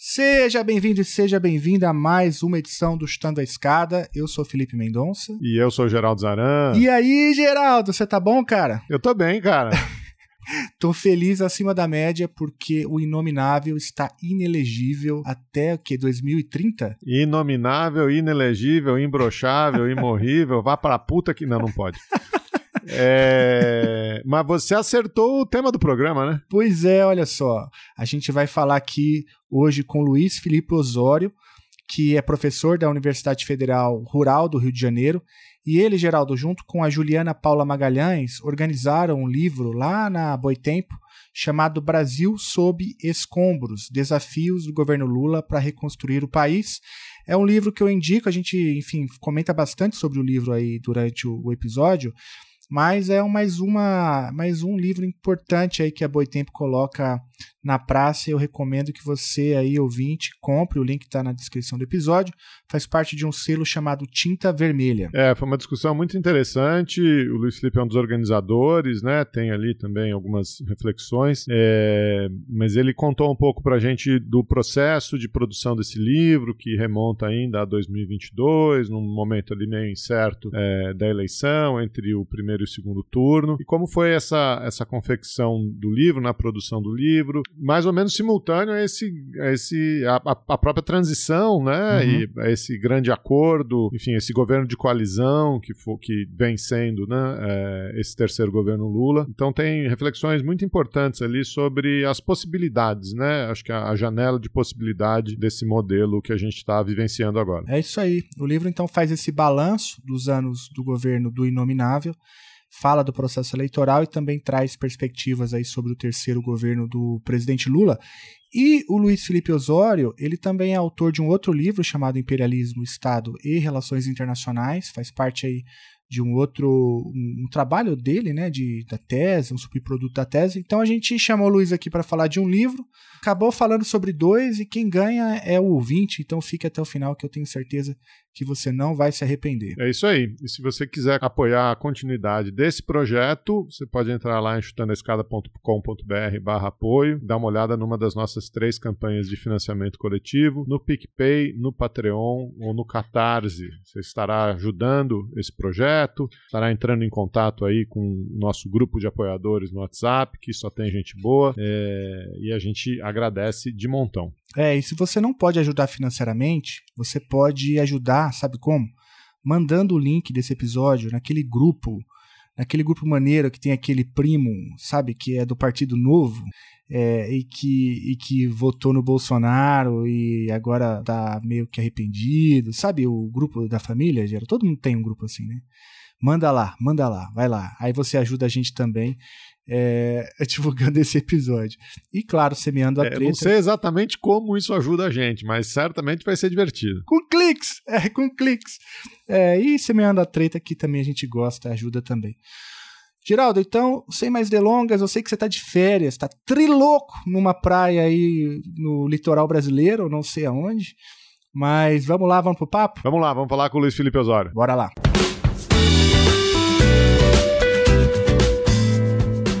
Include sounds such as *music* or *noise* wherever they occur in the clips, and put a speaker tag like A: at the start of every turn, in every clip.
A: Seja bem-vindo e seja bem-vinda a mais uma edição do Chutando a Escada. Eu sou Felipe Mendonça.
B: E eu sou o Geraldo Zaran.
A: E aí, Geraldo, você tá bom, cara?
B: Eu tô bem, cara. *laughs*
A: Tô feliz acima da média porque o Inominável está inelegível até o que 2030?
B: Inominável, inelegível, imbrochável, *laughs* imorrível, vá pra puta que não, não pode. É... Mas você acertou o tema do programa, né?
A: Pois é, olha só. A gente vai falar aqui hoje com Luiz Felipe Osório, que é professor da Universidade Federal Rural do Rio de Janeiro. E ele, Geraldo, junto com a Juliana Paula Magalhães, organizaram um livro lá na Boitempo chamado Brasil sob escombros: Desafios do governo Lula para reconstruir o país. É um livro que eu indico, a gente, enfim, comenta bastante sobre o livro aí durante o episódio. Mas é mais, uma, mais um livro importante aí que a Boitempo coloca na praça. Eu recomendo que você aí, ouvinte, compre. O link está na descrição do episódio. Faz parte de um selo chamado Tinta Vermelha.
B: É, foi uma discussão muito interessante. O Luiz Felipe é um dos organizadores, né? Tem ali também algumas reflexões. É, mas ele contou um pouco para a gente do processo de produção desse livro, que remonta ainda a 2022, num momento ali meio incerto é, da eleição, entre o primeiro e o segundo turno. E como foi essa, essa confecção do livro, na produção do livro, mais ou menos simultâneo a esse, a, esse, a, a própria transição, né? Uhum. E a esse grande acordo, enfim, esse governo de coalizão que, for, que vem sendo, né? É, esse terceiro governo Lula. Então tem reflexões muito importantes ali sobre as possibilidades, né? Acho que a, a janela de possibilidade desse modelo que a gente está vivenciando agora.
A: É isso aí. O livro então faz esse balanço dos anos do governo do Inominável fala do processo eleitoral e também traz perspectivas aí sobre o terceiro governo do presidente Lula. E o Luiz Felipe Osório, ele também é autor de um outro livro chamado Imperialismo, Estado e Relações Internacionais, faz parte aí de um outro um, um, trabalho dele, né, de da tese, um subproduto da tese. Então a gente chamou o Luiz aqui para falar de um livro, acabou falando sobre dois e quem ganha é o ouvinte, então fique até o final que eu tenho certeza que você não vai se arrepender.
B: É isso aí. E se você quiser apoiar a continuidade desse projeto, você pode entrar lá em chutandoescada.com.br barra apoio, dar uma olhada numa das nossas três campanhas de financiamento coletivo, no PicPay, no Patreon ou no Catarse. Você estará ajudando esse projeto, estará entrando em contato aí com o nosso grupo de apoiadores no WhatsApp, que só tem gente boa, é... e a gente agradece de montão.
A: É, e se você não pode ajudar financeiramente, você pode ajudar, sabe como? Mandando o link desse episódio naquele grupo, naquele grupo maneiro que tem aquele primo, sabe, que é do Partido Novo, é, e, que, e que votou no Bolsonaro e agora tá meio que arrependido, sabe, o grupo da família, Gera? Todo mundo tem um grupo assim, né? Manda lá, manda lá, vai lá. Aí você ajuda a gente também é, *laughs* divulgando esse episódio. E claro, semeando a
B: é,
A: treta.
B: Não sei exatamente como isso ajuda a gente, mas certamente vai ser divertido.
A: Com cliques! *laughs* É, com cliques. É, e semeando a treta que também a gente gosta, ajuda também. Geraldo, então, sem mais delongas, eu sei que você está de férias, está triloco numa praia aí no litoral brasileiro, não sei aonde. Mas vamos lá, vamos pro papo?
B: Vamos lá, vamos falar com o Luiz Felipe Osório.
A: Bora lá.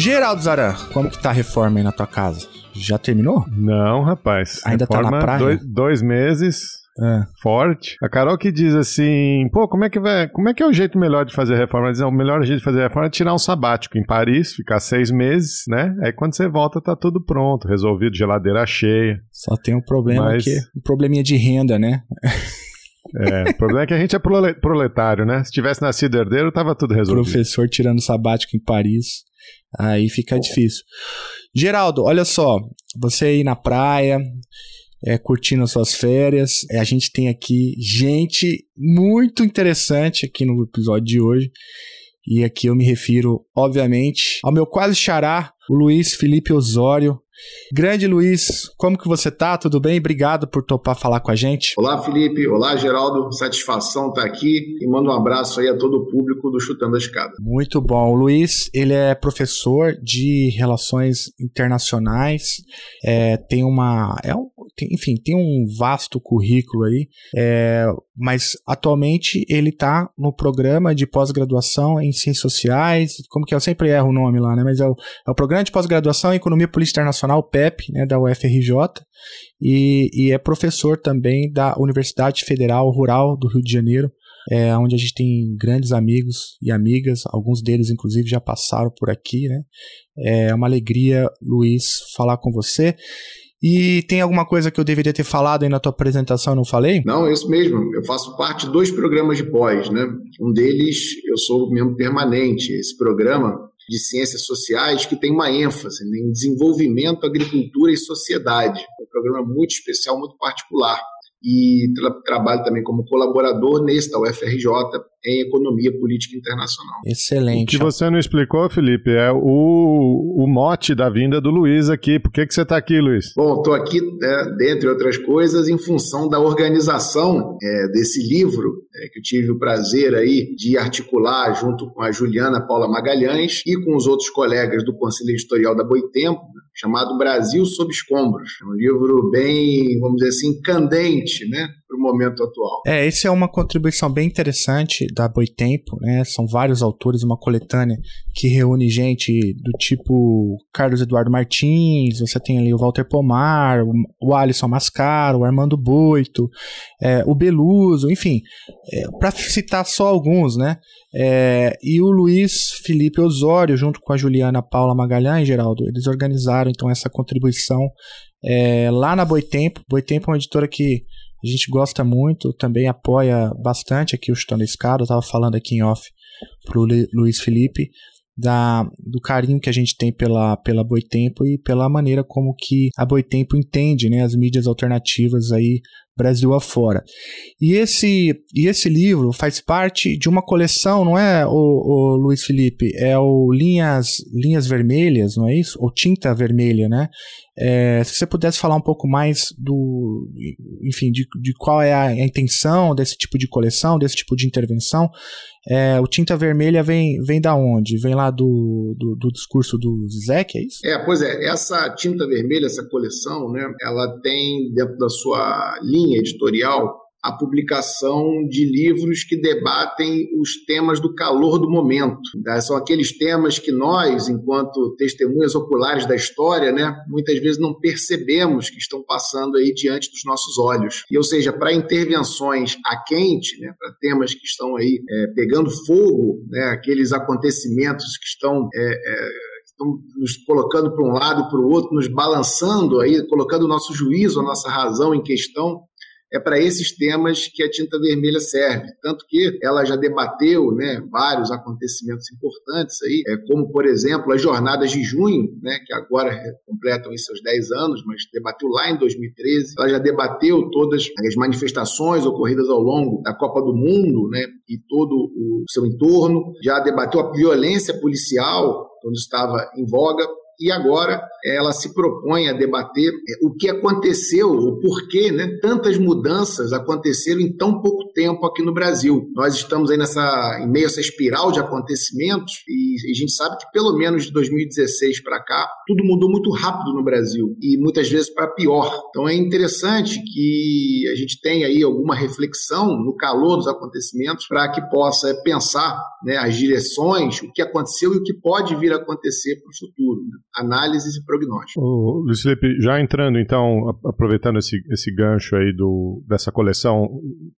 A: Geraldo Zaran, como que tá a reforma aí na tua casa? Já terminou?
B: Não, rapaz.
A: Ainda reforma tá na praia?
B: Dois, dois meses. É. Forte. A Carol que diz assim, pô, como é que vai, como é que é o jeito melhor de fazer reforma? Ela diz, o melhor jeito de fazer reforma é tirar um sabático em Paris, ficar seis meses, né? Aí quando você volta tá tudo pronto, resolvido, geladeira cheia.
A: Só tem um problema Mas... que um probleminha de renda, né?
B: É, o problema é que a gente é proletário, né? Se tivesse nascido herdeiro, tava tudo resolvido.
A: Professor tirando sabático em Paris. Aí fica difícil. Geraldo, olha só, você aí na praia, é, curtindo as suas férias, é, a gente tem aqui gente muito interessante aqui no episódio de hoje. E aqui eu me refiro, obviamente, ao meu quase xará, o Luiz Felipe Osório, Grande Luiz, como que você tá? Tudo bem? Obrigado por topar falar com a gente.
C: Olá, Felipe. Olá, Geraldo. Satisfação estar aqui e mando um abraço aí a todo o público do Chutando a Escada.
A: Muito bom. O Luiz, ele é professor de Relações Internacionais, é, tem uma... É um, tem, enfim, tem um vasto currículo aí, é, mas atualmente ele está no programa de pós-graduação em Ciências Sociais, como que é? eu sempre erro o nome lá, né? Mas é o, é o Programa de Pós-Graduação em Economia Política Internacional PEP, né, da UFRJ, e, e é professor também da Universidade Federal Rural do Rio de Janeiro, é, onde a gente tem grandes amigos e amigas, alguns deles inclusive já passaram por aqui, né? É uma alegria, Luiz, falar com você. E tem alguma coisa que eu deveria ter falado aí na tua apresentação, não falei?
C: Não, isso mesmo. Eu faço parte de dois programas de pós, né? Um deles eu sou membro permanente. Esse programa de ciências sociais que tem uma ênfase em desenvolvimento, agricultura e sociedade. É um programa muito especial, muito particular e tra trabalho também como colaborador nesse da UFRJ em Economia Política Internacional.
A: Excelente.
B: O que você não explicou, Felipe, é o, o mote da vinda do Luiz aqui. Por que, que você está aqui, Luiz?
C: Bom, estou aqui, é, dentre outras coisas, em função da organização é, desse livro, é, que eu tive o prazer aí de articular junto com a Juliana Paula Magalhães e com os outros colegas do Conselho Editorial da Boitempo, chamado Brasil sob escombros. É um livro bem, vamos dizer assim, candente, né? para o momento atual.
A: É, esse é uma contribuição bem interessante da Boitempo, né? São vários autores, uma coletânea que reúne gente do tipo Carlos Eduardo Martins, você tem ali o Walter Pomar, o Alisson Mascaro, o Armando Boito, é, o Beluso, enfim, é, para citar só alguns, né? É, e o Luiz Felipe Osório, junto com a Juliana Paula Magalhães, Geraldo, eles organizaram então essa contribuição é, lá na Boitempo. Boitempo é uma editora que a gente gosta muito, também apoia bastante aqui o Chutando Escada. Eu estava falando aqui em off pro Luiz Felipe da, do carinho que a gente tem pela, pela Boitempo e pela maneira como que a Boitempo entende né, as mídias alternativas aí Brasil afora. E esse, e esse livro faz parte de uma coleção, não é, o, o Luiz Felipe? É o Linhas, Linhas Vermelhas, não é isso? Ou Tinta Vermelha, né? É, se você pudesse falar um pouco mais do, enfim, de, de qual é a, a, intenção desse tipo de coleção, desse tipo de intervenção. É, o Tinta Vermelha vem, vem da onde? Vem lá do, do, do, discurso do Zizek, é isso?
C: É, pois é, essa Tinta Vermelha, essa coleção, né, ela tem dentro da sua linha editorial a publicação de livros que debatem os temas do calor do momento. Né? São aqueles temas que nós, enquanto testemunhas oculares da história, né, muitas vezes não percebemos que estão passando aí diante dos nossos olhos. E, ou seja, para intervenções a quente, né, para temas que estão aí é, pegando fogo, né, aqueles acontecimentos que estão é, é, nos colocando para um lado e para o outro, nos balançando aí, colocando o nosso juízo, a nossa razão em questão é para esses temas que a tinta vermelha serve. Tanto que ela já debateu né, vários acontecimentos importantes aí, é, como, por exemplo, as jornadas de junho, né, que agora completam seus 10 anos, mas debateu lá em 2013. Ela já debateu todas as manifestações ocorridas ao longo da Copa do Mundo né, e todo o seu entorno. Já debateu a violência policial, quando estava em voga e agora ela se propõe a debater é, o que aconteceu, o porquê né, tantas mudanças aconteceram em tão pouco tempo aqui no Brasil. Nós estamos aí nessa, em meio a essa espiral de acontecimentos e, a gente sabe que pelo menos de 2016 para cá, tudo mudou muito rápido no Brasil e muitas vezes para pior. Então é interessante que a gente tenha aí alguma reflexão no calor dos acontecimentos para que possa pensar né, as direções, o que aconteceu e o que pode vir a acontecer para o futuro. Né? Análises e prognóstico.
B: Ô, Luiz Felipe, já entrando então, aproveitando esse, esse gancho aí do, dessa coleção,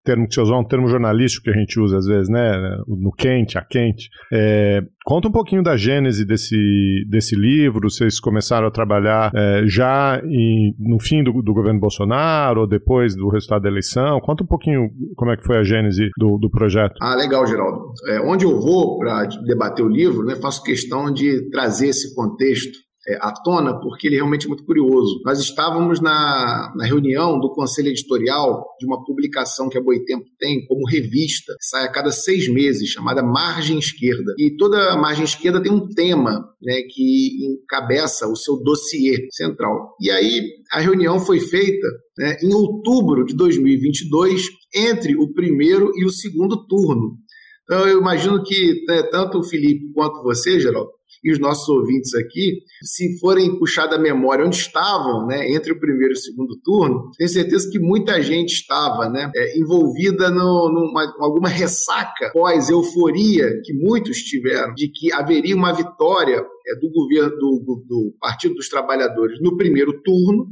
B: termo que você usou, um termo jornalístico que a gente usa às vezes, né? No quente, a quente. É, conta um pouquinho da gênese desse, desse livro, vocês começaram a trabalhar é, já em, no fim do, do, governo Bolsonaro ou depois do resultado da eleição? Conta um pouquinho como é que foi a gênese do, do projeto.
C: Ah, legal, Geraldo. É, onde eu vou para debater o livro, né, faço questão de trazer esse contexto é, à tona, porque ele é realmente muito curioso. Nós estávamos na, na reunião do conselho editorial de uma publicação que a Boitempo tem como revista, que sai a cada seis meses, chamada Margem Esquerda. E toda margem esquerda tem um tema né, que encabeça o seu dossiê central. E aí a reunião foi feita né, em outubro de 2022, entre o primeiro e o segundo turno. Então, eu imagino que né, tanto o Felipe quanto você, Geraldo, e os nossos ouvintes aqui, se forem puxar da memória onde estavam, né, entre o primeiro e o segundo turno, tenho certeza que muita gente estava né, é, envolvida numa alguma ressaca pós-euforia que muitos tiveram de que haveria uma vitória é, do governo do, do, do Partido dos Trabalhadores no primeiro turno,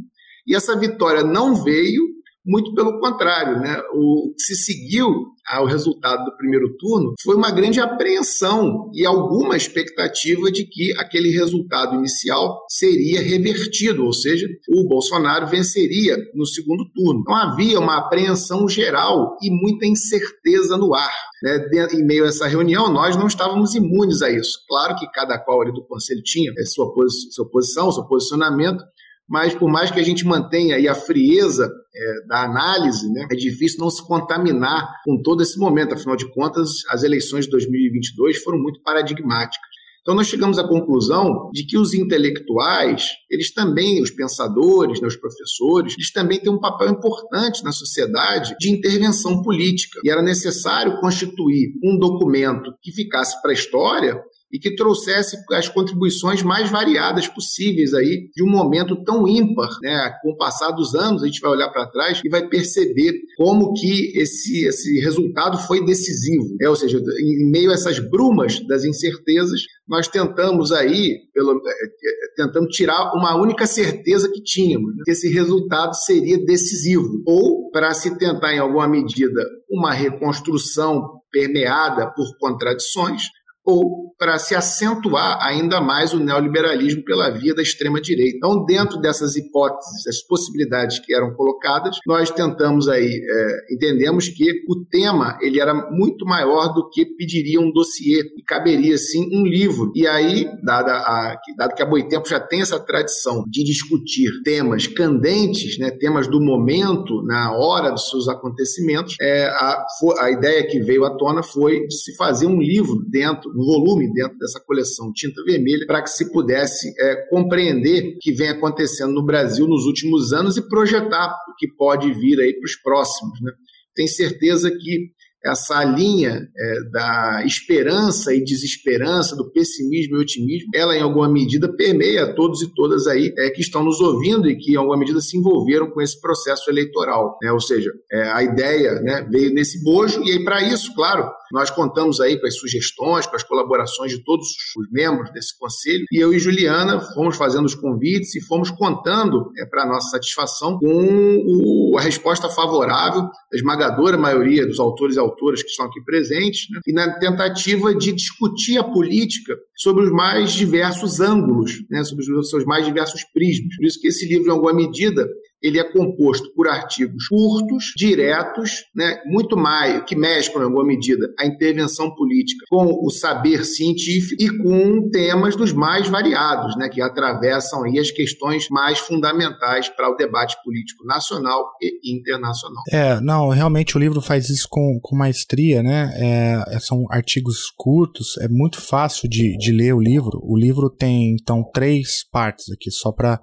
C: e essa vitória não veio muito pelo contrário, né? O que se seguiu ao resultado do primeiro turno foi uma grande apreensão e alguma expectativa de que aquele resultado inicial seria revertido, ou seja, o Bolsonaro venceria no segundo turno. Então havia uma apreensão geral e muita incerteza no ar. Né? Em meio a essa reunião, nós não estávamos imunes a isso. Claro que cada qual ali do conselho tinha é, sua, sua posição, seu posicionamento, mas por mais que a gente mantenha aí a frieza é, da análise, né, é difícil não se contaminar com todo esse momento. Afinal de contas, as eleições de 2022 foram muito paradigmáticas. Então, nós chegamos à conclusão de que os intelectuais, eles também, os pensadores, né, os professores, eles também têm um papel importante na sociedade de intervenção política. E era necessário constituir um documento que ficasse para a história e que trouxesse as contribuições mais variadas possíveis aí de um momento tão ímpar, né? Com o passar dos anos, a gente vai olhar para trás e vai perceber como que esse, esse resultado foi decisivo. É, ou seja, em meio a essas brumas das incertezas, nós tentamos aí, pelo, é, é, tirar uma única certeza que tínhamos, né? que esse resultado seria decisivo, ou para se tentar em alguma medida uma reconstrução permeada por contradições, ou para se acentuar ainda mais o neoliberalismo pela via da extrema-direita. Então, dentro dessas hipóteses, das possibilidades que eram colocadas, nós tentamos aí, é, entendemos que o tema ele era muito maior do que pediria um dossiê e caberia, sim, um livro. E aí, dada a, dado que a Boitempo já tem essa tradição de discutir temas candentes, né, temas do momento, na hora dos seus acontecimentos, é, a, a ideia que veio à tona foi de se fazer um livro dentro um volume dentro dessa coleção Tinta Vermelha, para que se pudesse é, compreender o que vem acontecendo no Brasil nos últimos anos e projetar o que pode vir aí para os próximos. Né? Tenho certeza que essa linha é, da esperança e desesperança, do pessimismo e otimismo, ela em alguma medida permeia todos e todas aí é, que estão nos ouvindo e que em alguma medida se envolveram com esse processo eleitoral. Né? Ou seja, é, a ideia né, veio nesse bojo e aí para isso, claro, nós contamos aí com as sugestões, com as colaborações de todos os membros desse conselho e eu e Juliana fomos fazendo os convites e fomos contando, é, para nossa satisfação, com o, a resposta favorável da esmagadora maioria dos autores e autoras que estão aqui presentes, né? e na tentativa de discutir a política sobre os mais diversos ângulos, né? sobre os seus mais diversos prismas. Por isso que esse livro, em alguma medida, ele é composto por artigos curtos, diretos, né, muito mais, que mesclam, em alguma medida, a intervenção política com o saber científico e com temas dos mais variados, né, que atravessam aí as questões mais fundamentais para o debate político nacional e internacional.
A: É, não, realmente o livro faz isso com, com maestria, né? É, é são artigos curtos, é muito fácil de, de ler o livro. O livro tem, então, três partes aqui, só para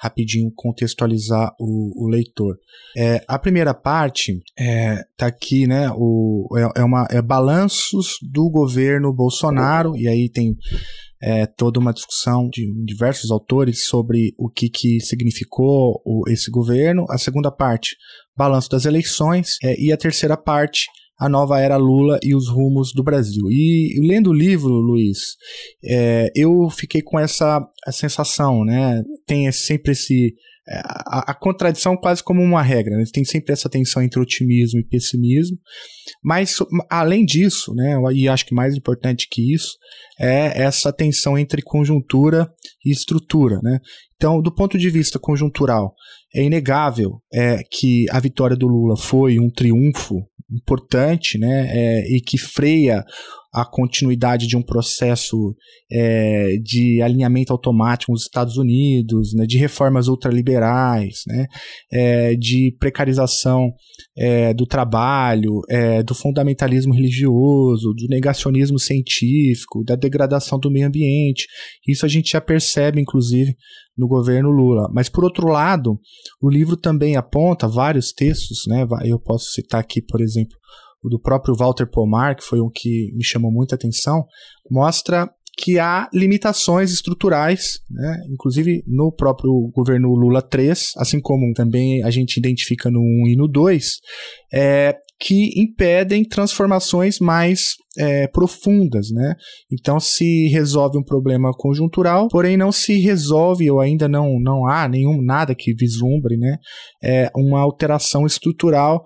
A: rapidinho contextualizar o, o leitor. É, a primeira parte é, tá aqui, né? O, é, é, uma é balanços do governo Bolsonaro e aí tem é, toda uma discussão de diversos autores sobre o que, que significou o, esse governo. A segunda parte, balanço das eleições. É, e a terceira parte, a nova era Lula e os rumos do Brasil. E lendo o livro, Luiz, é, eu fiquei com essa sensação, né? Tem sempre esse é, a, a, contradição quase como uma regra, né? tem sempre essa tensão entre otimismo e pessimismo, mas além disso, né, e acho que mais importante que isso, é essa tensão entre conjuntura e estrutura. Né? Então, do ponto de vista conjuntural, é inegável é, que a vitória do Lula foi um triunfo importante né, é, e que freia a continuidade de um processo é, de alinhamento automático com os Estados Unidos, né, de reformas ultraliberais, né, é, de precarização é, do trabalho, é, do fundamentalismo religioso, do negacionismo científico, da degradação do meio ambiente. Isso a gente já percebe, inclusive, no governo Lula. Mas, por outro lado, o livro também aponta vários textos, né, eu posso citar aqui, por exemplo, o do próprio Walter Pomar, que foi um que me chamou muita atenção, mostra que há limitações estruturais, né? inclusive no próprio governo Lula 3, assim como também a gente identifica no 1 e no 2, é, que impedem transformações mais é, profundas, né? Então se resolve um problema conjuntural, porém não se resolve ou ainda não, não há nenhum nada que vislumbre, né? É, uma alteração estrutural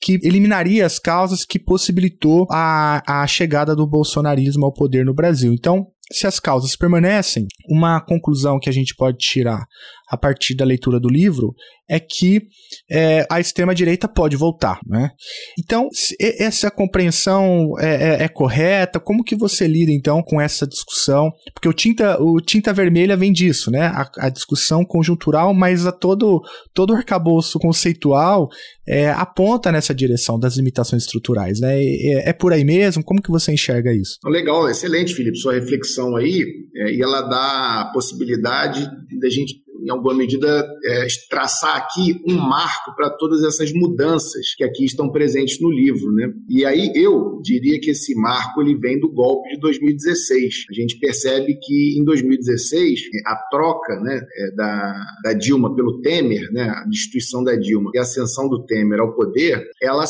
A: que eliminaria as causas que possibilitou a, a chegada do bolsonarismo ao poder no Brasil. Então, se as causas permanecem, uma conclusão que a gente pode tirar a partir da leitura do livro é que é, a extrema-direita pode voltar. Né? Então, essa compreensão é, é, é, correta? Como que você lida, então, com essa discussão? Porque o Tinta, o tinta Vermelha vem disso, né? a, a discussão conjuntural, mas a todo, todo o arcabouço conceitual é, aponta nessa direção das limitações estruturais. Né? É, por aí mesmo? Como que você enxerga isso?
C: Legal, excelente, Felipe, sua reflexão aí, é, e ela dá a possibilidade da gente em alguma medida, é, traçar aqui um marco para todas essas mudanças que aqui estão presentes no livro. Né? E aí eu diria que esse marco ele vem do golpe de 2016. A gente percebe que em 2016 a troca né, é, da, da Dilma pelo Temer, né, a destituição da Dilma e a ascensão do Temer ao poder, ela,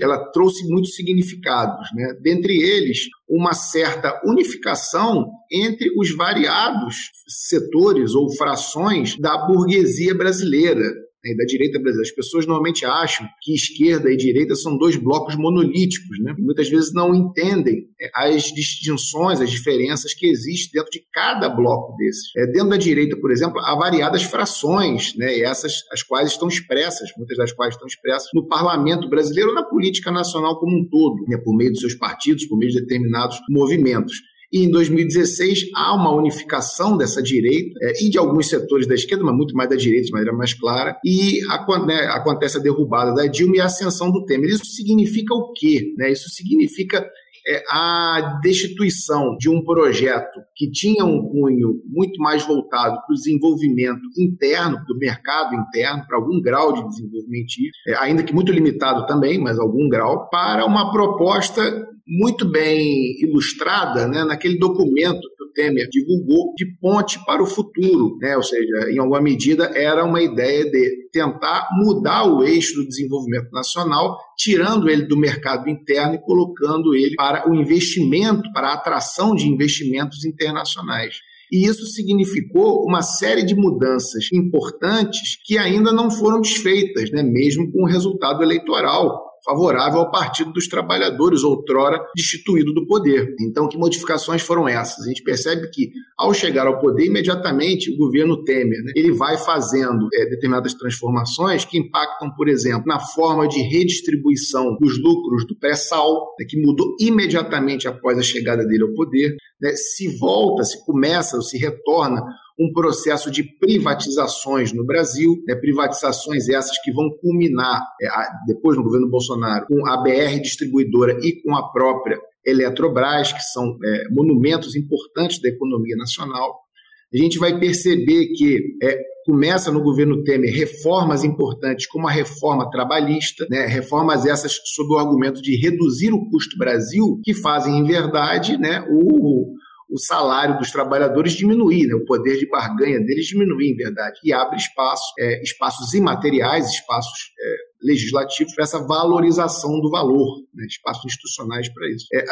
C: ela trouxe muitos significados. Né? Dentre eles, uma certa unificação entre os variados setores ou frações da burguesia brasileira né, da direita brasileira. As pessoas normalmente acham que esquerda e direita são dois blocos monolíticos, né? E muitas vezes não entendem é, as distinções, as diferenças que existem dentro de cada bloco desses. É, dentro da direita, por exemplo, há variadas frações, né? E essas as quais estão expressas, muitas das quais estão expressas no parlamento brasileiro, na política nacional como um todo, né? por meio dos seus partidos, por meio de determinados movimentos. E em 2016 há uma unificação dessa direita é, e de alguns setores da esquerda, mas muito mais da direita de maneira mais clara, e né, acontece a derrubada da Dilma e a ascensão do Temer. Isso significa o quê? Né? Isso significa é, a destituição de um projeto que tinha um cunho muito mais voltado para o desenvolvimento interno, do mercado interno, para algum grau de desenvolvimento, é, ainda que muito limitado também, mas algum grau, para uma proposta muito bem ilustrada né, naquele documento que o Temer divulgou de ponte para o futuro, né? ou seja, em alguma medida era uma ideia de tentar mudar o eixo do desenvolvimento nacional, tirando ele do mercado interno e colocando ele para o investimento, para a atração de investimentos internacionais. E isso significou uma série de mudanças importantes que ainda não foram desfeitas, né? mesmo com o resultado eleitoral favorável ao Partido dos Trabalhadores, outrora destituído do poder. Então, que modificações foram essas? A gente percebe que, ao chegar ao poder, imediatamente o governo Temer né, ele vai fazendo é, determinadas transformações que impactam, por exemplo, na forma de redistribuição dos lucros do pré-sal, né, que mudou imediatamente após a chegada dele ao poder. Né, se volta, se começa, ou se retorna um processo de privatizações no Brasil, né, privatizações essas que vão culminar é, depois no governo Bolsonaro com a BR distribuidora e com a própria Eletrobras, que são é, monumentos importantes da economia nacional. A gente vai perceber que é, começa no governo Temer reformas importantes, como a reforma trabalhista, né, reformas essas sob o argumento de reduzir o custo Brasil, que fazem, em verdade, né, o, o salário dos trabalhadores diminuir, né? o poder de barganha deles diminuir, em verdade, e abre espaço, é, espaços imateriais, espaços é, legislativos para essa valorização do valor, né? espaços institucionais para isso. É,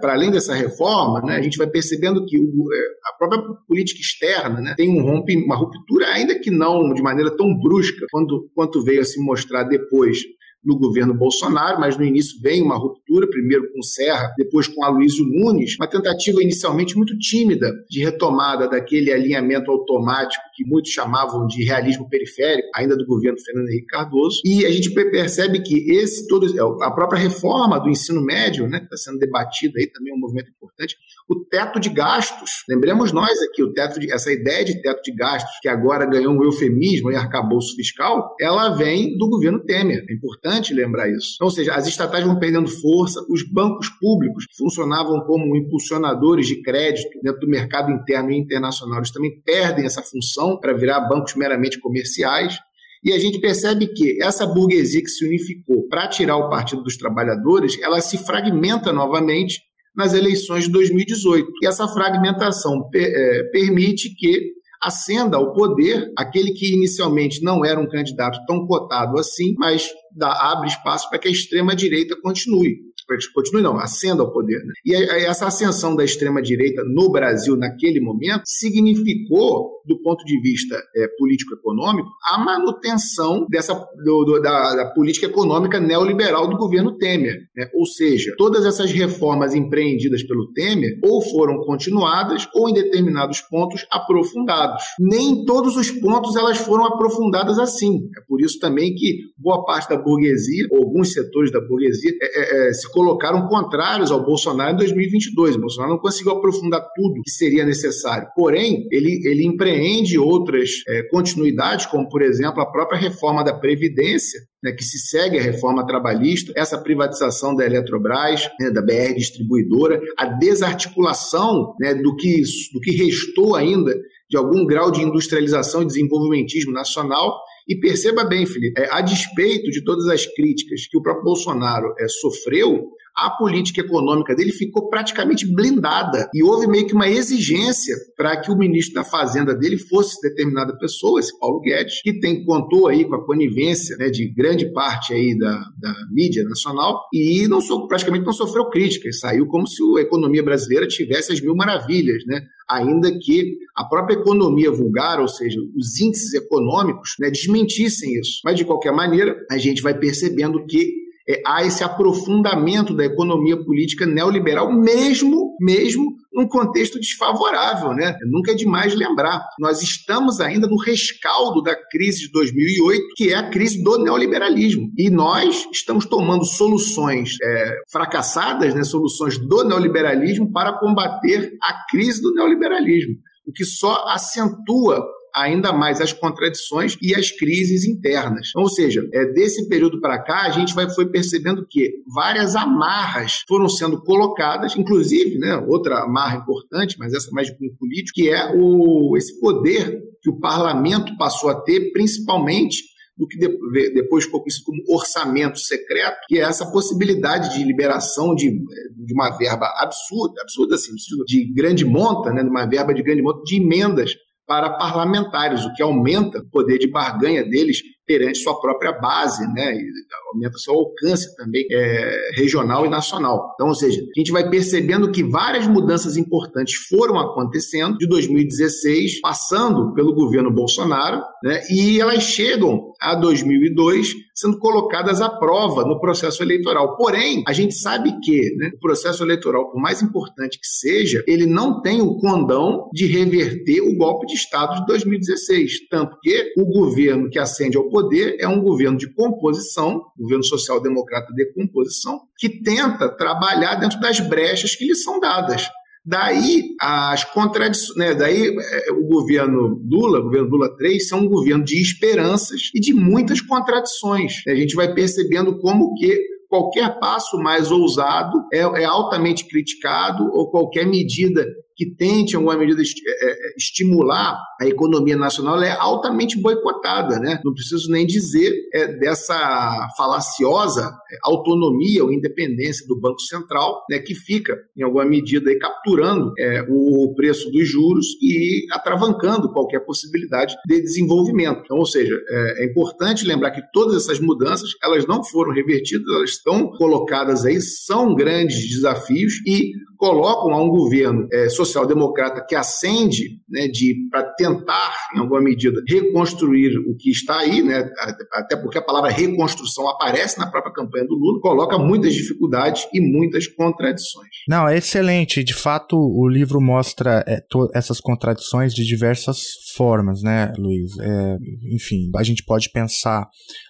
C: para além dessa reforma, né, a gente vai percebendo que o, é, a própria política externa né, tem um rompe, uma ruptura, ainda que não de maneira tão brusca quanto, quanto veio a se mostrar depois no governo Bolsonaro, mas no início vem uma ruptura, primeiro com Serra, depois com Aloysio Nunes, uma tentativa inicialmente muito tímida de retomada daquele alinhamento automático que muitos chamavam de realismo periférico, ainda do governo Fernando Henrique Cardoso, e a gente percebe que esse todo a própria reforma do ensino médio, né, que está sendo debatida aí também é um movimento importante, o teto de gastos, lembremos nós aqui, o teto de, essa ideia de teto de gastos, que agora ganhou um eufemismo e arcabouço fiscal, ela vem do governo Temer. É importante lembrar isso. Então, ou seja, as estatais vão perdendo força, os bancos públicos, que funcionavam como impulsionadores de crédito dentro do mercado interno e internacional, eles também perdem essa função para virar bancos meramente comerciais. E a gente percebe que essa burguesia que se unificou para tirar o Partido dos Trabalhadores, ela se fragmenta novamente nas eleições de 2018. E essa fragmentação é, permite que ascenda ao poder aquele que inicialmente não era um candidato tão cotado assim, mas dá, abre espaço para que a extrema-direita continue continue não, ascenda ao poder. Né? E essa ascensão da extrema-direita no Brasil naquele momento significou, do ponto de vista é, político-econômico, a manutenção dessa, do, do, da, da, política econômica neoliberal do governo Temer. Né? Ou seja, todas essas reformas empreendidas pelo Temer ou foram continuadas ou, em determinados pontos, aprofundados. Nem em todos os pontos elas foram aprofundadas assim. É por isso também que boa parte da burguesia, ou alguns setores da burguesia, é, é, é se colocaram contrários ao Bolsonaro em 2022. O Bolsonaro não conseguiu aprofundar tudo que seria necessário. Porém, ele, ele empreende outras é, continuidades, como, por exemplo, a própria reforma da Previdência, né, que se segue a reforma trabalhista, essa privatização da Eletrobras, né, da BR Distribuidora, a desarticulação né, do, que, do que restou ainda de algum grau de industrialização e desenvolvimentismo nacional e perceba bem, Felipe, é, a despeito de todas as críticas que o próprio Bolsonaro é, sofreu, a política econômica dele ficou praticamente blindada e houve meio que uma exigência para que o ministro da Fazenda dele fosse determinada pessoa, esse Paulo Guedes, que tem contou aí com a conivência né, de grande parte aí da, da mídia nacional e não so, praticamente não sofreu críticas, saiu como se a economia brasileira tivesse as mil maravilhas, né? ainda que a própria economia vulgar, ou seja, os índices econômicos, né, desmentissem isso. Mas, de qualquer maneira, a gente vai percebendo que é, há esse aprofundamento da economia política neoliberal, mesmo, mesmo num contexto desfavorável, né? Nunca é demais lembrar. Nós estamos ainda no rescaldo da crise de 2008, que é a crise do neoliberalismo. E nós estamos tomando soluções é, fracassadas, né? soluções do neoliberalismo para combater a crise do neoliberalismo o que só acentua ainda mais as contradições e as crises internas. Ou seja, é, desse período para cá, a gente vai, foi percebendo que várias amarras foram sendo colocadas, inclusive, né, outra amarra importante, mas essa mais de cunho político, que é o, esse poder que o parlamento passou a ter, principalmente do que depois ficou conhecido como orçamento secreto, que é essa possibilidade de liberação de, de uma verba absurda, absurda assim, de grande monta, né, de uma verba de grande monta, de emendas para parlamentares, o que aumenta o poder de barganha deles perante sua própria base, né? E aumenta seu alcance também é, regional e nacional. Então, ou seja, a gente vai percebendo que várias mudanças importantes foram acontecendo de 2016, passando pelo governo Bolsonaro, né? E elas chegam a 2002 sendo colocadas à prova no processo eleitoral. Porém, a gente sabe que né, o processo eleitoral, por mais importante que seja, ele não tem o condão de reverter o golpe de Estado de 2016. Tanto que o governo que ascende ao poder é um governo de composição, governo social-democrata de composição, que tenta trabalhar dentro das brechas que lhe são dadas. Daí as contradições, né? Daí é, o governo Lula, o governo Lula 3, são um governo de esperanças e de muitas contradições. A gente vai percebendo como que qualquer passo mais ousado é, é altamente criticado ou qualquer medida que tente, em alguma medida, é, é, estimular a economia nacional, é altamente boicotada. Né? Não preciso nem dizer é, dessa falaciosa é, autonomia ou independência do Banco Central, né, que fica, em alguma medida, aí, capturando é, o preço dos juros e atravancando qualquer possibilidade de desenvolvimento. Então, ou seja, é, é importante lembrar que todas essas mudanças elas não foram revertidas, elas estão colocadas aí, são grandes desafios e colocam a um governo é, social-democrata que ascende né, de para tentar, em alguma medida, reconstruir o que está aí, né, até porque a palavra reconstrução aparece na própria campanha do Lula, coloca muitas dificuldades e muitas contradições.
A: Não, é excelente. De fato, o livro mostra é, essas contradições de diversas formas, né, Luiz? É, enfim, a gente pode pensar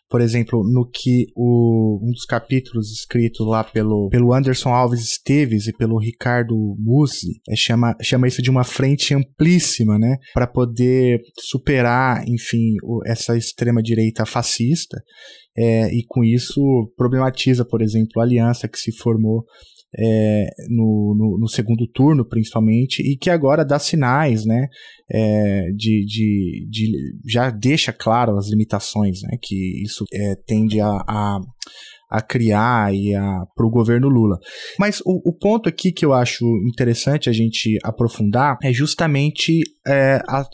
A: por exemplo, no que o, um dos capítulos escritos lá pelo, pelo Anderson Alves Esteves e pelo Ricardo Musi é, chama, chama isso de uma frente amplíssima, né, para poder superar, enfim, o, essa extrema direita fascista é, e com isso problematiza, por exemplo, a aliança que se formou é, no, no, no, segundo turno, principalmente, e que agora dá sinais, né, é, de, de, de, já deixa claro as limitações, né, que isso é, tende a, a a criar e para o governo Lula. Mas o, o, ponto aqui que eu acho interessante a gente aprofundar é justamente é, a,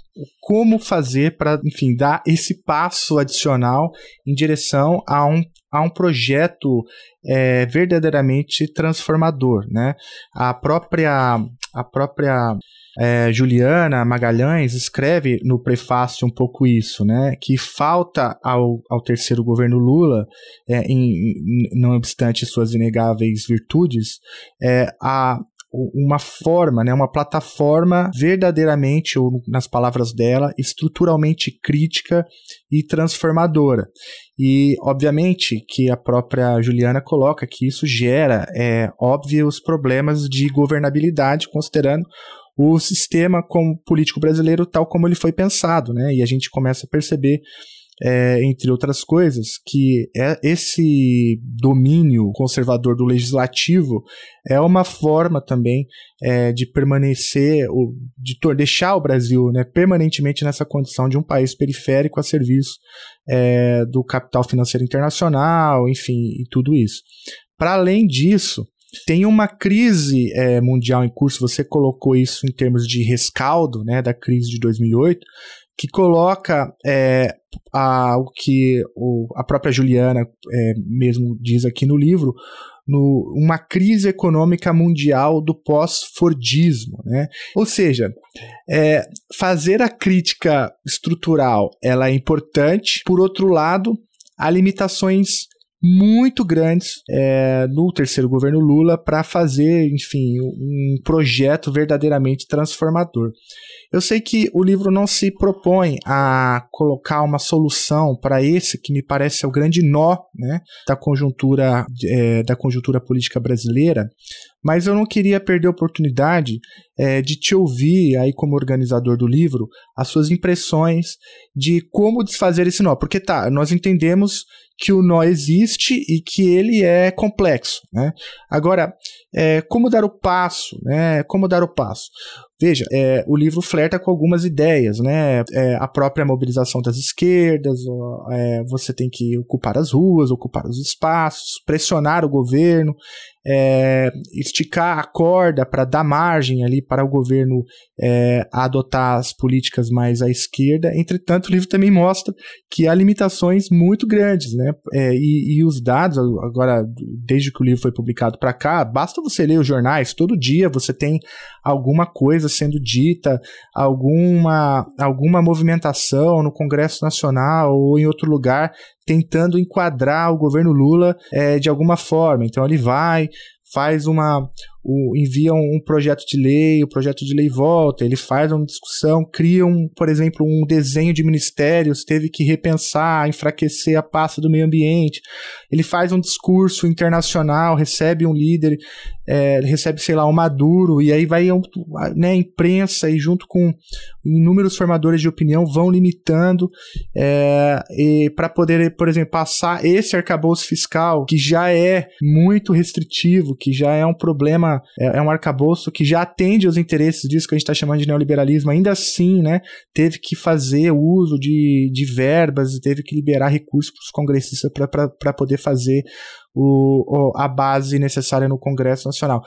A: como fazer para, enfim, dar esse passo adicional em direção a um, a um projeto é, verdadeiramente transformador, né? A própria a própria é, Juliana Magalhães escreve no prefácio um pouco isso, né? Que falta ao, ao terceiro governo Lula, é, em, não obstante suas inegáveis virtudes, é, a, uma forma, né, uma plataforma verdadeiramente, ou nas palavras dela, estruturalmente crítica e transformadora. E, obviamente, que a própria Juliana coloca que isso gera, é, óbvios problemas de governabilidade, considerando o sistema como político brasileiro tal como ele foi pensado, né? E a gente começa a perceber é, entre outras coisas, que é esse domínio conservador do legislativo é uma forma também é, de permanecer, de deixar o Brasil né, permanentemente nessa condição de um país periférico a serviço é, do capital financeiro internacional, enfim, e tudo isso. Para além disso, tem uma crise é, mundial em curso, você colocou isso em termos de rescaldo, né, da crise de 2008, que coloca é, a, o que o, a própria Juliana é, mesmo diz aqui no livro, no, uma crise econômica mundial do pós-fordismo. Né? Ou seja, é, fazer a crítica estrutural ela é importante, por outro lado, há limitações muito grandes é, no terceiro governo Lula para fazer, enfim, um projeto verdadeiramente transformador. Eu sei que o livro não se propõe a colocar uma solução para esse que me parece ser o grande nó né, da conjuntura é, da conjuntura política brasileira, mas eu não queria perder a oportunidade é, de te ouvir aí como organizador do livro as suas impressões de como desfazer esse nó, porque tá, nós entendemos que o nó existe e que ele é complexo, né? Agora, é, como dar o passo, né? Como dar o passo? Veja, é, o livro flerta com algumas ideias, né? É, a própria mobilização das esquerdas, é, você tem que ocupar as ruas, ocupar os espaços, pressionar o governo, é, esticar a corda para dar margem ali para o governo é, adotar as políticas mais à esquerda. Entretanto, o livro também mostra que há limitações muito grandes, né? É, e, e, os dados, agora, desde que o livro foi publicado para cá, basta você ler os jornais, todo dia você tem alguma coisa sendo dita, alguma, alguma movimentação no Congresso Nacional ou em outro lugar tentando enquadrar o governo Lula é, de alguma forma. Então ele vai, faz uma, o, envia um, um, projeto de lei, o projeto de lei volta, ele faz uma discussão, cria, um, por exemplo, um desenho de ministérios, teve que repensar, enfraquecer a pasta do meio ambiente, ele faz um discurso internacional, recebe um líder, é, recebe, sei lá, um Maduro, e aí vai né, a imprensa e junto com inúmeros formadores de opinião vão limitando é, para poder, por exemplo, passar esse arcabouço fiscal, que já é muito restritivo, que já é um problema é, é um arcabouço que já atende aos interesses disso que a gente está chamando de neoliberalismo, ainda assim, né, teve que fazer uso de, de verbas, teve que liberar recursos para os congressistas para poder fazer o, a base necessária no Congresso Nacional.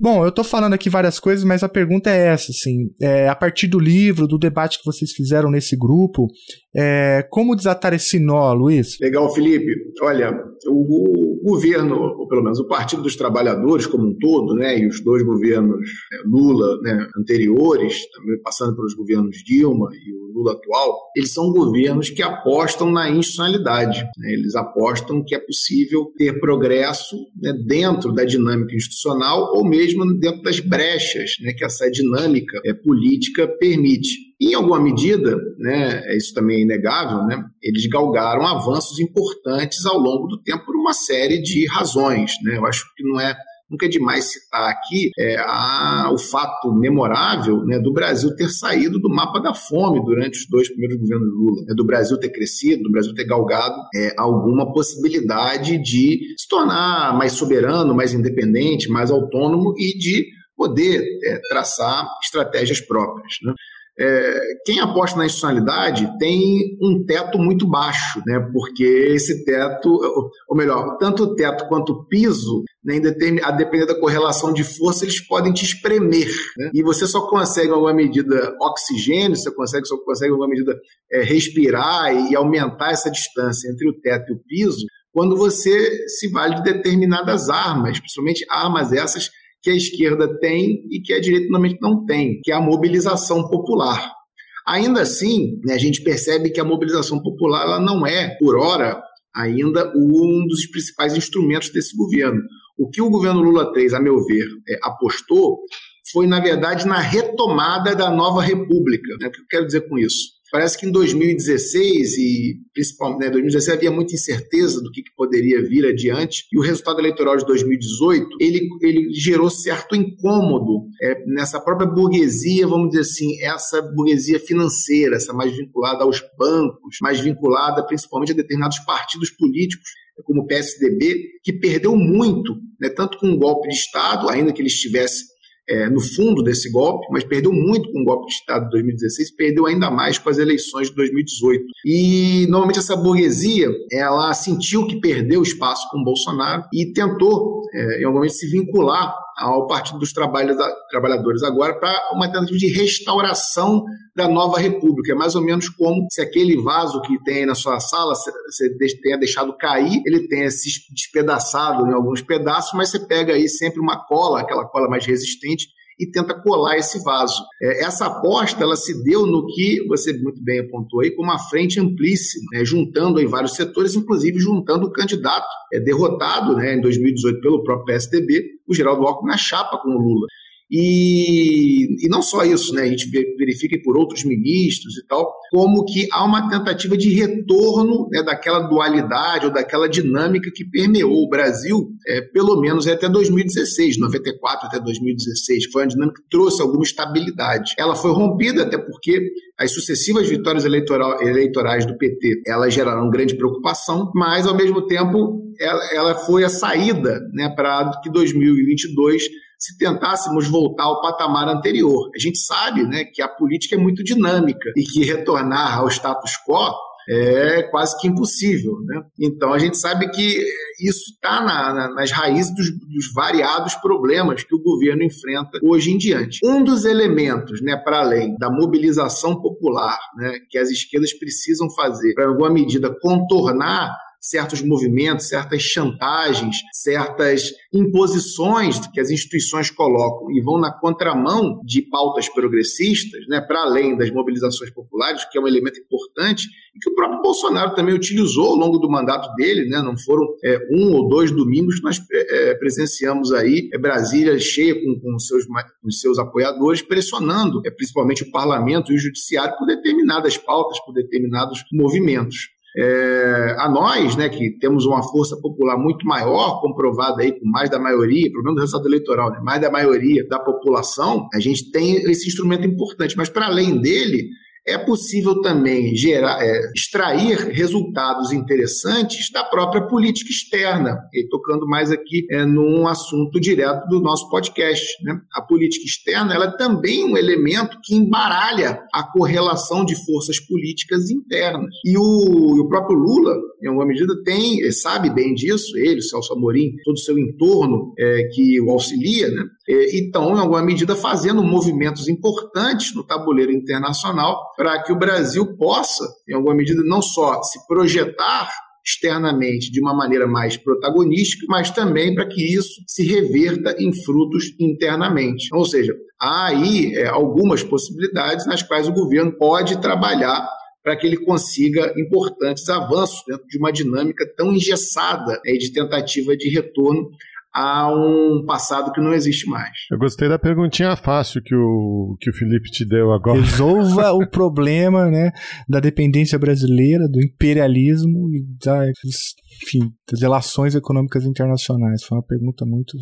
A: Bom, eu estou falando aqui várias coisas, mas a pergunta é essa, assim, é, a partir do livro, do debate que vocês fizeram nesse grupo, É, como desatar esse nó, Luiz?
C: Legal, Felipe. Olha, o governo, ou pelo menos o Partido dos Trabalhadores como um todo, né, e os dois governos é, Lula né, anteriores, também passando pelos governos Dilma e Lula atual, eles são governos que apostam na institucionalidade. Né, eles apostam que é possível ter progresso né, dentro da dinâmica institucional ou mesmo dentro das brechas né, que essa dinâmica é, política permite. Em alguma medida, né, isso também é inegável, né, eles galgaram avanços importantes ao longo do tempo por uma série de razões. Né? Eu acho que não é nunca é demais citar aqui é, a, o fato memorável né, do Brasil ter saído do mapa da fome durante os dois primeiros governos Lula, né, do Brasil ter crescido, do Brasil ter galgado é, alguma possibilidade de se tornar mais soberano, mais independente, mais autônomo e de poder é, traçar estratégias próprias. Né? É, quem aposta na institucionalidade tem um teto muito baixo, né? porque esse teto, ou melhor, tanto o teto quanto o piso, né, a depender da correlação de força, eles podem te espremer. Né? E você só consegue, em alguma medida, oxigênio, você consegue, só consegue, em alguma medida, é, respirar e aumentar essa distância entre o teto e o piso quando você se vale de determinadas armas, principalmente armas essas que a esquerda tem e que a direita normalmente não tem, que é a mobilização popular. Ainda assim, né, a gente percebe que a mobilização popular ela não é, por hora, ainda um dos principais instrumentos desse governo. O que o governo Lula 3, a meu ver, é, apostou foi, na verdade, na retomada da nova república. Né? O que eu quero dizer com isso? Parece que em 2016 e principalmente né, 2016 havia muita incerteza do que, que, poderia vir adiante e o resultado eleitoral de 2018 ele, ele gerou certo incômodo é, nessa própria burguesia, vamos dizer assim, essa burguesia financeira, essa mais vinculada aos bancos, mais vinculada principalmente a determinados partidos políticos como o PSDB, que perdeu muito, né, tanto com o golpe de Estado, ainda que ele estivesse é, no fundo desse golpe, mas perdeu muito com o golpe de Estado de 2016, perdeu ainda mais com as eleições de 2018. E normalmente essa burguesia, ela sentiu que perdeu espaço com Bolsonaro e tentou, é, em algum momento, se vincular ao Partido dos Trabalhadores agora para uma tentativa de restauração da nova república. É mais ou menos como se aquele vaso que tem na sua sala você tenha deixado cair, ele tenha se despedaçado em alguns pedaços, mas você pega aí sempre uma cola, aquela cola mais resistente, e tenta colar esse vaso. É, essa aposta ela se deu no que você muito bem apontou aí como uma frente amplíssima, né, juntando aí vários setores, inclusive juntando o candidato é, derrotado né, em 2018 pelo próprio PSDB, o Geraldo Alckmin na chapa com o Lula. E, e não só isso, né? A gente verifica por outros ministros e tal, como que há uma tentativa de retorno né, daquela dualidade ou daquela dinâmica que permeou o Brasil, é, pelo menos até 2016, 94 até 2016, foi uma dinâmica que trouxe alguma estabilidade. Ela foi rompida até porque as sucessivas vitórias eleitoral, eleitorais do PT, elas geraram grande preocupação, mas ao mesmo tempo ela, ela foi a saída né, para que 2022 se tentássemos voltar ao patamar anterior. A gente sabe né, que a política é muito dinâmica e que retornar ao status quo é quase que impossível. Né? Então a gente sabe que isso está na, na, nas raízes dos, dos, variados problemas que o governo enfrenta hoje em diante. Um dos elementos, né, para além da mobilização popular, né, que as esquerdas precisam fazer para, em alguma medida, contornar certos movimentos, certas chantagens, certas imposições que as instituições colocam e vão na contramão de pautas progressistas, né, para além das mobilizações populares, que é um elemento importante e que o próprio Bolsonaro também utilizou ao longo do mandato dele, né, não foram é, um ou dois domingos que nós é, é presenciamos aí é, Brasília cheia com, com, seus, com seus apoiadores, pressionando é, principalmente o parlamento e o judiciário por determinadas pautas, por determinados movimentos. É, a nós, né, que temos uma força popular muito maior, comprovada aí com mais da maioria, pelo menos do resultado eleitoral, né, mais da maioria da população, a gente tem esse instrumento importante. Mas para além dele, é possível também gerar, é, extrair resultados interessantes da própria política externa, e tocando mais aqui é, num assunto direto do nosso podcast. Né? A política externa ela é também um elemento que embaralha a correlação de forças políticas internas. E o, o próprio Lula, em alguma medida, tem, sabe bem disso, ele, Celso Amorim, todo o seu entorno é, que o auxilia, né? E estão, em alguma medida, fazendo movimentos importantes no tabuleiro internacional para que o Brasil possa, em alguma medida, não só se projetar externamente de uma maneira mais protagonística, mas também para que isso se reverta em frutos internamente. Ou seja, há aí é, algumas possibilidades nas quais o governo pode trabalhar para que ele consiga importantes avanços dentro de uma dinâmica tão engessada né, de tentativa de retorno a um passado que não existe mais.
B: Eu gostei da perguntinha fácil que o, que o Felipe te deu agora.
A: Resolva *laughs* o problema né, da dependência brasileira, do imperialismo e da, enfim, das relações econômicas internacionais. Foi uma pergunta muito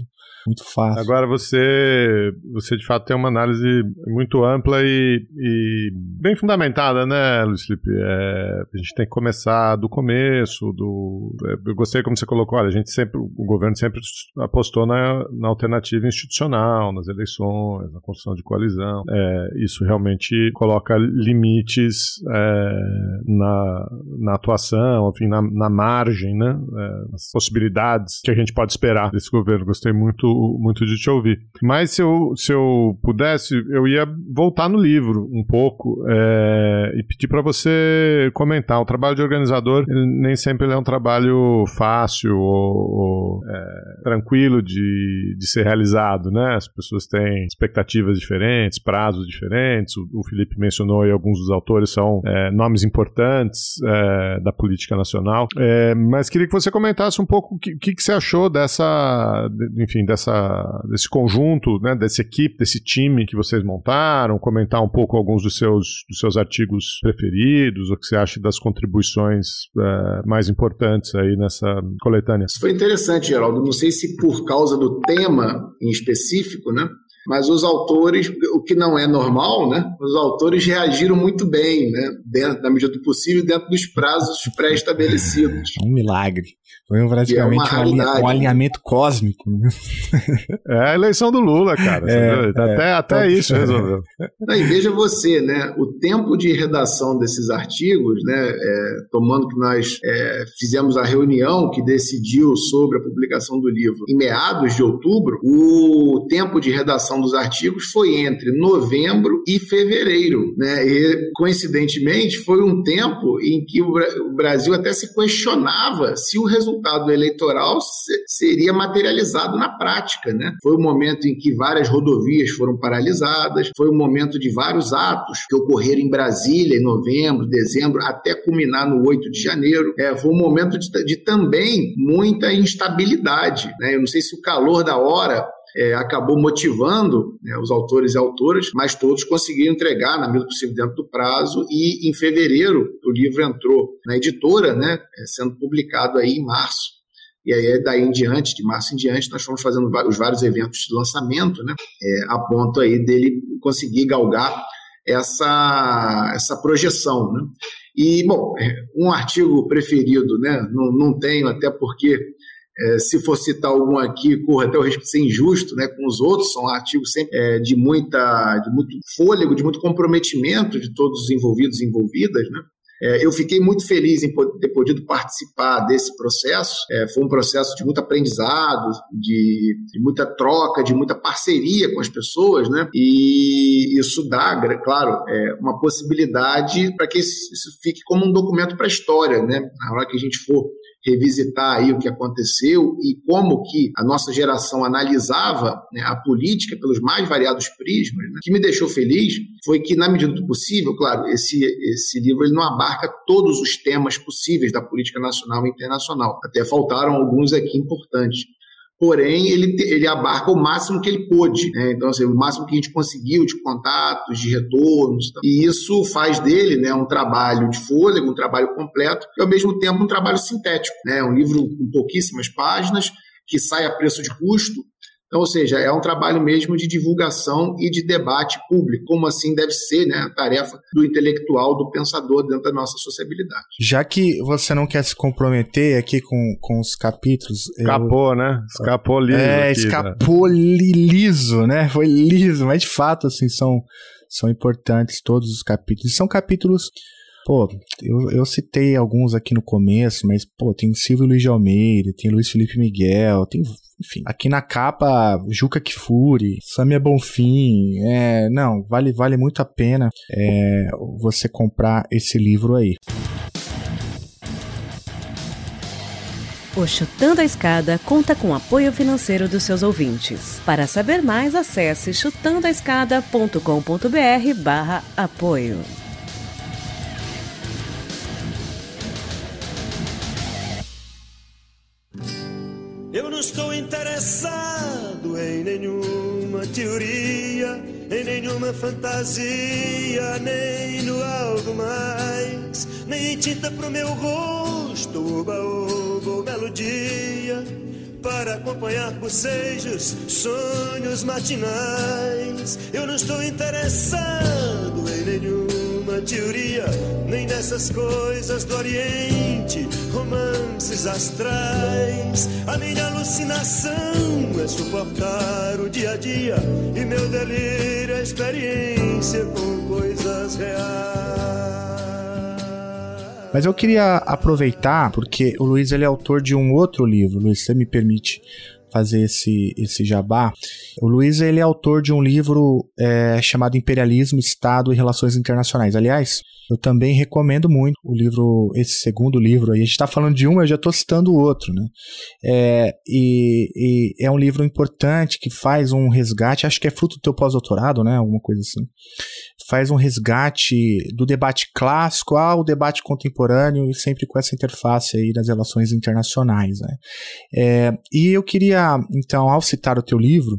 A: muito fácil.
B: Agora você, você de fato tem uma análise muito ampla e, e bem fundamentada, né, Luiz Felipe? É, a gente tem que começar do começo, do, é, eu gostei como você colocou, olha, a gente sempre, o governo sempre apostou na, na alternativa institucional, nas eleições, na construção de coalizão. É, isso realmente coloca limites é, na, na atuação, enfim, na, na margem, né, é, nas possibilidades que a gente pode esperar desse governo. Gostei muito muito de te ouvir. Mas se eu, se eu pudesse, eu ia voltar no livro um pouco é, e pedir para você comentar. O trabalho de organizador nem sempre é um trabalho fácil ou, ou é, tranquilo de, de ser realizado, né? As pessoas têm expectativas diferentes, prazos diferentes. O, o Felipe mencionou aí alguns dos autores são é, nomes importantes é, da política nacional. É, mas queria que você comentasse um pouco o que, que, que você achou dessa, enfim, dessa dessa, desse conjunto, né, dessa equipe, desse time que vocês montaram, comentar um pouco alguns dos seus, dos seus artigos preferidos, o que você acha das contribuições é, mais importantes aí nessa coletânea.
C: Isso foi interessante, Geraldo. Não sei se por causa do tema em específico, né? Mas os autores, o que não é normal, né? Os autores reagiram muito bem, né? Dentro da medida do possível, dentro dos prazos pré-estabelecidos.
A: Um milagre. Foi praticamente é um, um, alinhamento cósmico. Né?
B: É a eleição do Lula, cara. É, até é, até isso resolveu.
C: e veja você, né? O tempo de redação desses artigos, né? É, tomando que nós é, fizemos a reunião que decidiu sobre a publicação do livro em meados de outubro, o tempo de redação dos artigos foi entre novembro e fevereiro, né? E coincidentemente foi um tempo em que o Brasil até se questionava se o resultado eleitoral seria materializado na prática. Né? Foi o momento em que várias rodovias foram paralisadas, foi o momento de vários atos que ocorreram em Brasília em novembro, dezembro, até culminar no 8 de janeiro. É, foi um momento de, de também muita instabilidade. Né? Eu não sei se o calor da hora é, acabou motivando né, os autores e autoras, mas todos conseguiram entregar, na medida possível, dentro do prazo, e em fevereiro o livro entrou na editora, né, é, sendo publicado aí em março. E aí, daí em diante, de março em diante, nós fomos fazendo os vários eventos de lançamento, né, é, a ponto aí dele conseguir galgar essa, essa projeção. Né? E, bom, é, um artigo preferido, né, não, não tenho, até porque é, se for citar algum aqui, corra até o risco de ser injusto né, com os outros, são artigos sempre é, de, muita, de muito fôlego, de muito comprometimento de todos os envolvidos e envolvidas. Né? É, eu fiquei muito feliz em ter podido participar desse processo. É, foi um processo de muito aprendizado, de, de, muita troca, de muita parceria com as pessoas, né? E isso dá, claro, é, uma possibilidade para que isso fique como um documento para a história, né? Na hora que a gente for revisitar aí o que aconteceu e como que a nossa geração analisava né, a política pelos mais variados prismas. Né? O que me deixou feliz foi que, na medida do possível, claro, esse, esse livro ele não abarca todos os temas possíveis da política nacional e internacional. Até faltaram alguns aqui importantes porém ele, ele abarca o máximo que ele pôde. Né? Então, assim, o máximo que a gente conseguiu de contatos, de retornos. E isso faz dele né, um trabalho de fôlego, um trabalho completo, e ao mesmo tempo um trabalho sintético. Né? Um livro com pouquíssimas páginas, que sai a preço de custo, então, ou seja, é um trabalho mesmo de divulgação e de debate público, como assim deve ser né, a tarefa do intelectual, do pensador dentro da nossa sociabilidade.
A: Já que você não quer se comprometer aqui com, com os capítulos.
B: Escapou, eu... né? Escapou liso.
A: É, aqui, escapou né? liso, né? Foi liso, mas de fato, assim, são, são importantes todos os capítulos. São capítulos pô, eu, eu citei alguns aqui no começo, mas, pô, tem Silvio Luiz de Almeida, tem Luiz Felipe Miguel, tem enfim, aqui na capa, Juca Kifuri, Samia Bonfim, é, não, vale, vale muito a pena é, você comprar esse livro aí.
D: O Chutando a Escada conta com apoio financeiro dos seus ouvintes. Para saber mais, acesse chutandoaescada.com.br barra apoio.
E: Eu não estou interessado em nenhuma teoria, em nenhuma fantasia, nem no algo mais, nem tinta pro meu rosto, oba, ou melodia, para acompanhar bocejos, sonhos matinais. Eu não estou interessado em nenhuma teoria, nem nessas coisas do Oriente, romances astrais. A minha alucinação é suportar o dia a dia e meu delírio é experiência com coisas reais.
A: Mas eu queria aproveitar, porque o Luiz ele é autor de um outro livro. Luiz, você me permite fazer esse, esse jabá? O Luiz ele é autor de um livro é, chamado Imperialismo, Estado e Relações Internacionais. Aliás, eu também recomendo muito o livro, esse segundo livro aí. A gente está falando de um, eu já estou citando o outro, né? É, e, e, é um livro importante que faz um resgate, acho que é fruto do teu pós-doutorado, né? Alguma coisa assim. Faz um resgate do debate clássico ao debate contemporâneo e sempre com essa interface aí das relações internacionais, né? É, e eu queria, então, ao citar o teu livro,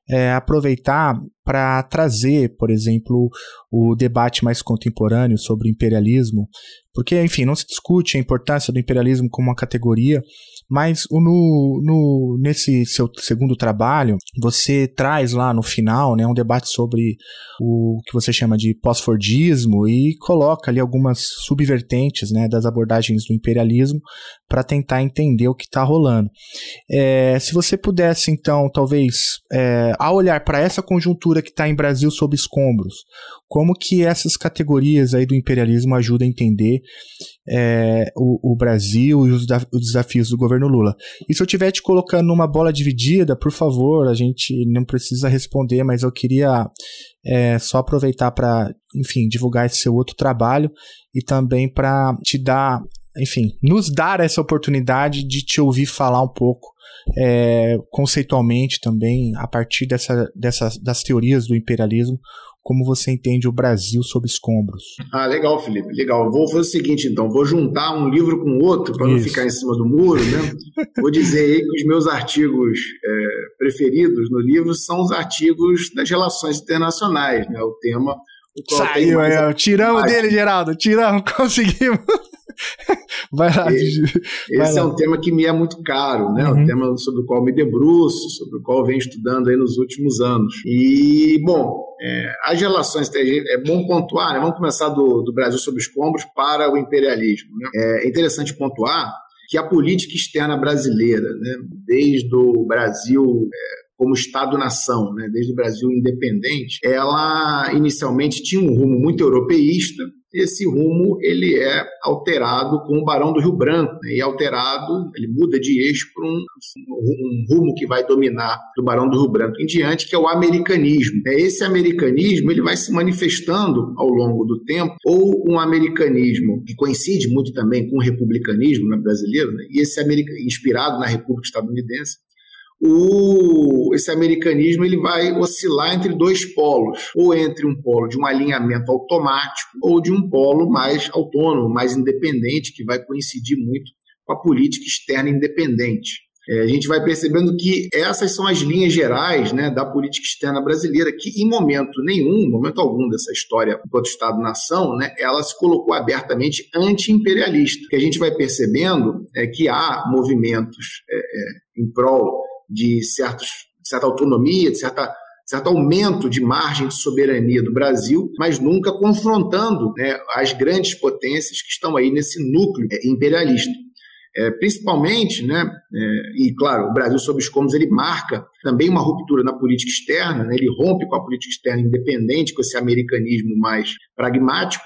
A: é, aproveitar para trazer, por exemplo, o debate mais contemporâneo sobre imperialismo, porque, enfim, não se discute a importância do imperialismo como uma categoria, mas no, no, nesse seu segundo trabalho, você traz lá no final né, um debate sobre o que você chama de pós-fordismo e coloca ali algumas subvertentes né, das abordagens do imperialismo para tentar entender o que está rolando. É, se você pudesse, então, talvez, é, ao olhar para essa conjuntura que está em Brasil sob escombros, como que essas categorias aí do imperialismo ajudam a entender é, o, o, Brasil e os, os, desafios do governo Lula. E se eu estiver te colocando numa bola dividida, por favor, a gente não precisa responder, mas eu queria é, só aproveitar para, enfim, divulgar esse seu outro trabalho e também para te dar, enfim, nos dar essa oportunidade de te ouvir falar um pouco é, conceitualmente também, a partir dessa, dessas, das teorias do imperialismo, como você entende o Brasil sob escombros.
C: Ah, legal, Felipe, legal. Vou fazer o seguinte, então, vou juntar um livro com outro para não ficar em cima do muro, né? Vou dizer aí que os meus artigos é, preferidos no livro são os artigos das relações internacionais, né? O tema.
A: O Saiu, aí, tiramos dele, Geraldo, tiramos, *laughs* conseguimos.
C: Vai lá. E, vai esse lá. é um tema que me é muito caro, né? Uhum. Um tema sobre o qual me debruço, sobre o qual venho estudando aí nos últimos anos. E, bom, é, as relações, é bom pontuar, né? Vamos começar do, do Brasil sob escombros para o imperialismo. Né? É interessante pontuar que a política externa brasileira, né, desde o Brasil é, como Estado-nação, né, desde o Brasil independente, ela inicialmente tinha um rumo muito europeísta, esse rumo ele é alterado com o Barão do Rio Branco, né? e alterado, ele muda de eixo para um, um, rumo que vai dominar do Barão do Rio Branco em diante, que é o americanismo. É, esse americanismo ele vai se manifestando ao longo do tempo, ou um americanismo que coincide muito também com o republicanismo né, brasileiro, né? e esse inspirado na República Estadunidense, o, esse americanismo ele vai oscilar entre dois polos, ou entre um polo de um alinhamento automático, ou de um polo mais autônomo, mais independente, que vai coincidir muito com a política externa independente. É, a gente vai percebendo que essas são as linhas gerais né, da política externa brasileira, que em momento nenhum, momento algum dessa história enquanto Estado-nação, né, ela se colocou abertamente anti-imperialista. O que a gente vai percebendo é que há movimentos é, é, em prol de certos, certa autonomia, de certa certo aumento de margem de soberania do Brasil, mas nunca confrontando né, as grandes potências que estão aí nesse núcleo é, imperialista. É, principalmente, né, é, e claro, o Brasil sob escombros ele marca também uma ruptura na política externa, né, ele rompe com a política externa independente, com esse americanismo mais pragmático,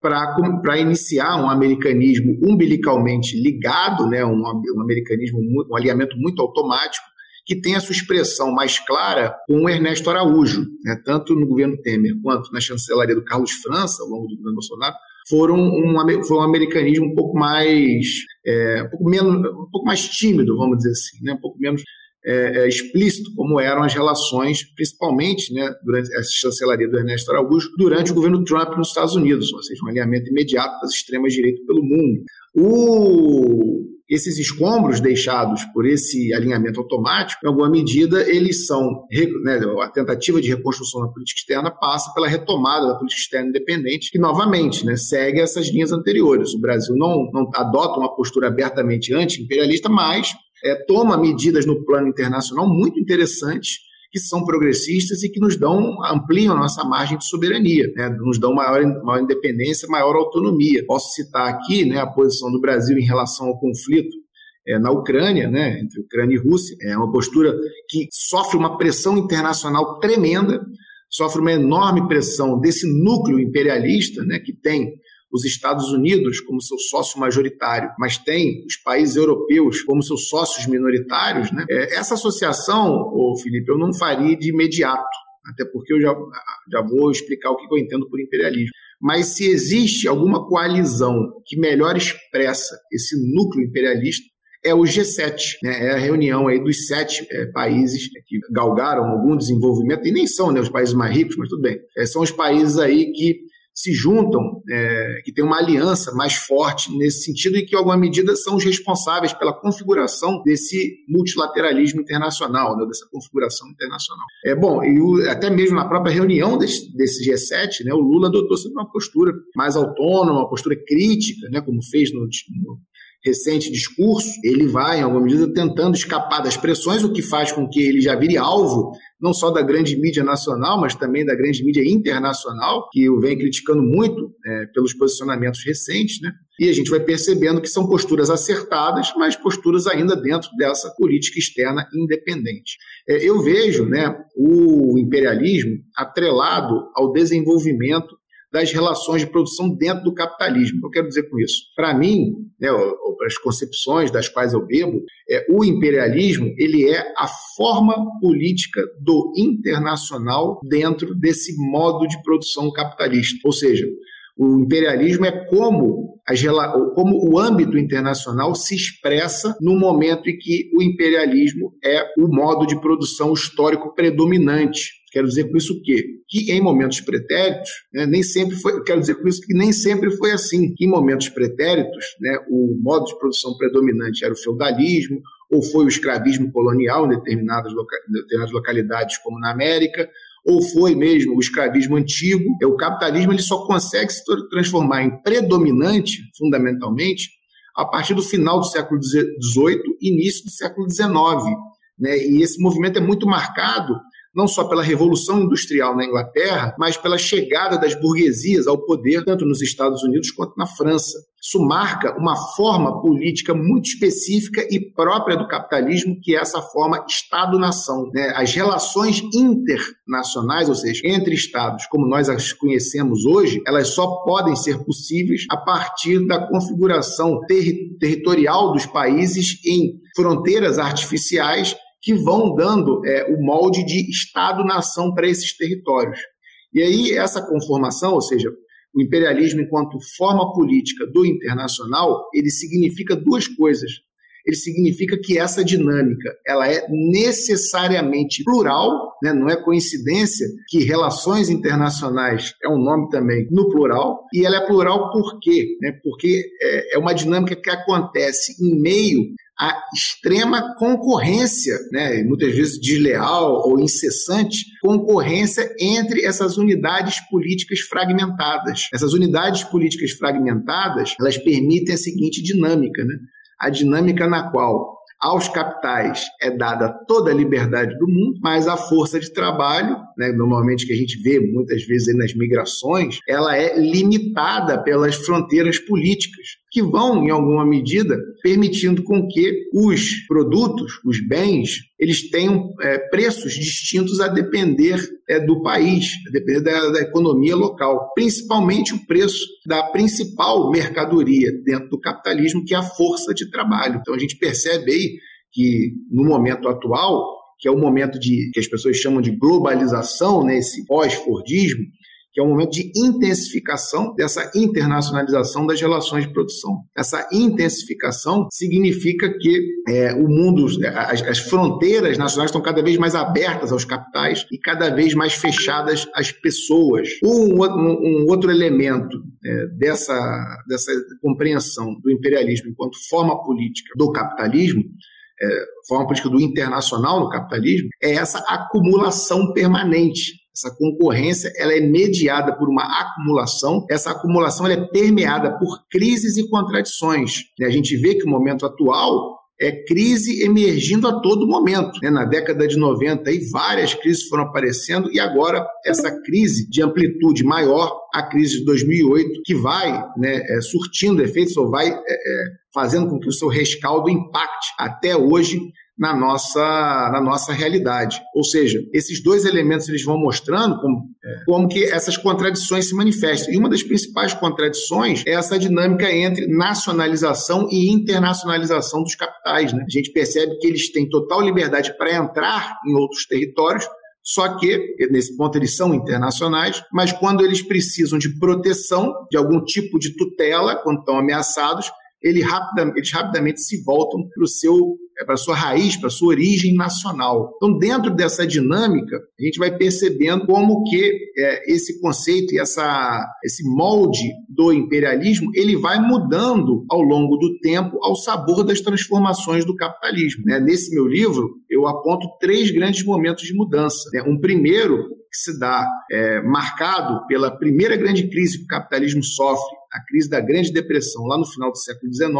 C: para iniciar um americanismo umbilicalmente ligado, né, um, um americanismo, um alinhamento muito automático, que tem a sua expressão mais clara com o Ernesto Araújo, né, tanto no governo Temer quanto na chancelaria do Carlos França, ao longo do governo Bolsonaro, foram um, foi um americanismo um pouco mais é, um pouco menos um pouco mais tímido vamos dizer assim né um pouco menos é, é, explícito como eram as relações, principalmente né, durante essa chancelaria do Ernesto Araújo, durante o governo Trump nos Estados Unidos, ou seja, um alinhamento imediato das extremas direitas pelo mundo. O, esses escombros deixados por esse alinhamento automático, em alguma medida, eles são. Né, a tentativa de reconstrução da política externa passa pela retomada da política externa independente, que, novamente, né, segue essas linhas anteriores. O Brasil não, não adota uma postura abertamente anti-imperialista, mas é, toma medidas no plano internacional muito interessantes que são progressistas e que nos dão, ampliam nossa margem de soberania, né? nos dão maior, maior independência, maior autonomia. Posso citar aqui né, a posição do Brasil em relação ao conflito é, na Ucrânia, né, entre Ucrânia e Rússia. É uma postura que sofre uma pressão internacional tremenda, sofre uma enorme pressão desse núcleo imperialista, né, que tem os Estados Unidos como seu sócio majoritário, mas tem os países europeus como seus sócios minoritários, né? É, essa associação, ô Felipe, eu não faria de imediato, até porque eu já, já vou explicar o que eu entendo por imperialismo. Mas se existe alguma coalizão que melhor expressa esse núcleo imperialista, é o G7, né? é a reunião aí dos sete é, países que galgaram algum desenvolvimento, e nem são né, os países mais ricos, mas tudo bem. É, são os países aí que se juntam, é, que tem uma aliança mais forte nesse sentido e que, em alguma medida, são os responsáveis pela configuração desse multilateralismo internacional, né, dessa configuração internacional. É bom, e o, até mesmo na própria reunião desse, desse G7, né, o Lula adotou sempre uma postura mais autônoma, uma postura crítica, né, como fez no, no recente discurso, ele vai, em alguma medida, tentando escapar das pressões, o que faz com que ele já vire alvo não só da grande mídia nacional, mas também da grande mídia internacional, que o vem criticando muito é, pelos posicionamentos recentes, né? E a gente vai percebendo que são posturas acertadas, mas posturas ainda dentro dessa política externa independente. É, eu vejo né, o imperialismo atrelado ao desenvolvimento das relações de produção dentro do capitalismo. Eu quero dizer com isso? Para mim, né, ou para as concepções das quais eu bebo, é, o imperialismo ele é a forma política do internacional dentro desse modo de produção capitalista. Ou seja, o imperialismo é como, as, como o âmbito internacional se expressa no momento em que o imperialismo é o modo de produção histórico predominante Quero dizer com isso o quê? Que em momentos pretéritos, né, nem sempre foi, quero dizer com isso que nem sempre foi assim. Que em momentos pretéritos, né, o modo de produção predominante era o feudalismo, ou foi o escravismo colonial em determinadas, loca, em determinadas localidades, como na América, ou foi mesmo o escravismo antigo. É, o capitalismo ele só consegue se transformar em predominante, fundamentalmente, a partir do final do século XVIII, início do século XIX. Né? E esse movimento é muito marcado não só pela Revolução Industrial na Inglaterra, mas pela chegada das burguesias ao poder, tanto nos Estados Unidos quanto na França. Isso marca uma forma política muito específica e própria do capitalismo, que é essa forma Estado-nação. Né? As relações internacionais, ou seja, entre Estados, como nós as conhecemos hoje, elas só podem ser possíveis a partir da configuração ter territorial dos países em fronteiras artificiais que vão dando é, o molde de Estado-nação para esses territórios. E aí, essa conformação, ou seja, o imperialismo enquanto forma política do internacional, ele significa duas coisas. Ele significa que essa dinâmica ela é necessariamente plural, né? não é coincidência que relações internacionais é um nome também no plural, e ela é plural por quê? Né? Porque é, é uma dinâmica que acontece em meio a extrema concorrência, né, muitas vezes desleal ou incessante, concorrência entre essas unidades políticas fragmentadas. Essas unidades políticas fragmentadas, elas permitem a seguinte dinâmica, né? A dinâmica na qual aos capitais é dada toda a liberdade do mundo, mas a força de trabalho, né, normalmente que a gente vê muitas vezes nas migrações, ela é limitada pelas fronteiras políticas que vão, em alguma medida, permitindo com que os produtos, os bens, eles tenham é, preços distintos a depender é, do país, a depender da, da economia local, principalmente o preço da principal mercadoria dentro do capitalismo, que é a força de trabalho. Então a gente percebe aí que no momento atual, que é o momento de que as pessoas chamam de globalização, né, esse pós-fordismo, que é um momento de intensificação dessa internacionalização das relações de produção. Essa intensificação significa que é, o mundo, as, as, fronteiras nacionais estão cada vez mais abertas aos capitais e cada vez mais fechadas às pessoas. Um, um, um outro elemento é, dessa, dessa compreensão do imperialismo enquanto forma política do capitalismo é, forma política do internacional no capitalismo, é essa acumulação permanente essa concorrência ela é mediada por uma acumulação. Essa acumulação é permeada por crises e contradições. A gente vê que o momento atual é crise emergindo a todo momento. Né? Na década de 90, aí, várias crises foram aparecendo e agora essa crise de amplitude maior, a crise de 2008, que vai né, é, surtindo efeitos ou vai é, é, fazendo com que o seu rescaldo impacte até hoje na nossa, na nossa realidade. Ou seja, esses dois elementos eles vão mostrando como, é, como que essas contradições se manifestam. E uma das principais contradições é essa dinâmica entre nacionalização e internacionalização dos capitais. Né? A gente percebe que eles têm total liberdade para entrar em outros territórios, só que, nesse ponto, eles são internacionais, mas quando eles precisam de proteção, de algum tipo de tutela, quando estão ameaçados, rapidamente, eles rapidamente se voltam para o seu é, para sua raiz, para sua origem nacional. Então, dentro dessa dinâmica, a gente vai percebendo como que é, esse conceito e essa, esse molde do imperialismo ele vai mudando ao longo do tempo ao sabor das transformações do capitalismo. Né? Nesse meu livro, eu aponto três grandes momentos de mudança. Né? Um primeiro que se dá é, marcado pela primeira grande crise que o capitalismo sofre a crise da Grande Depressão lá no final do século XIX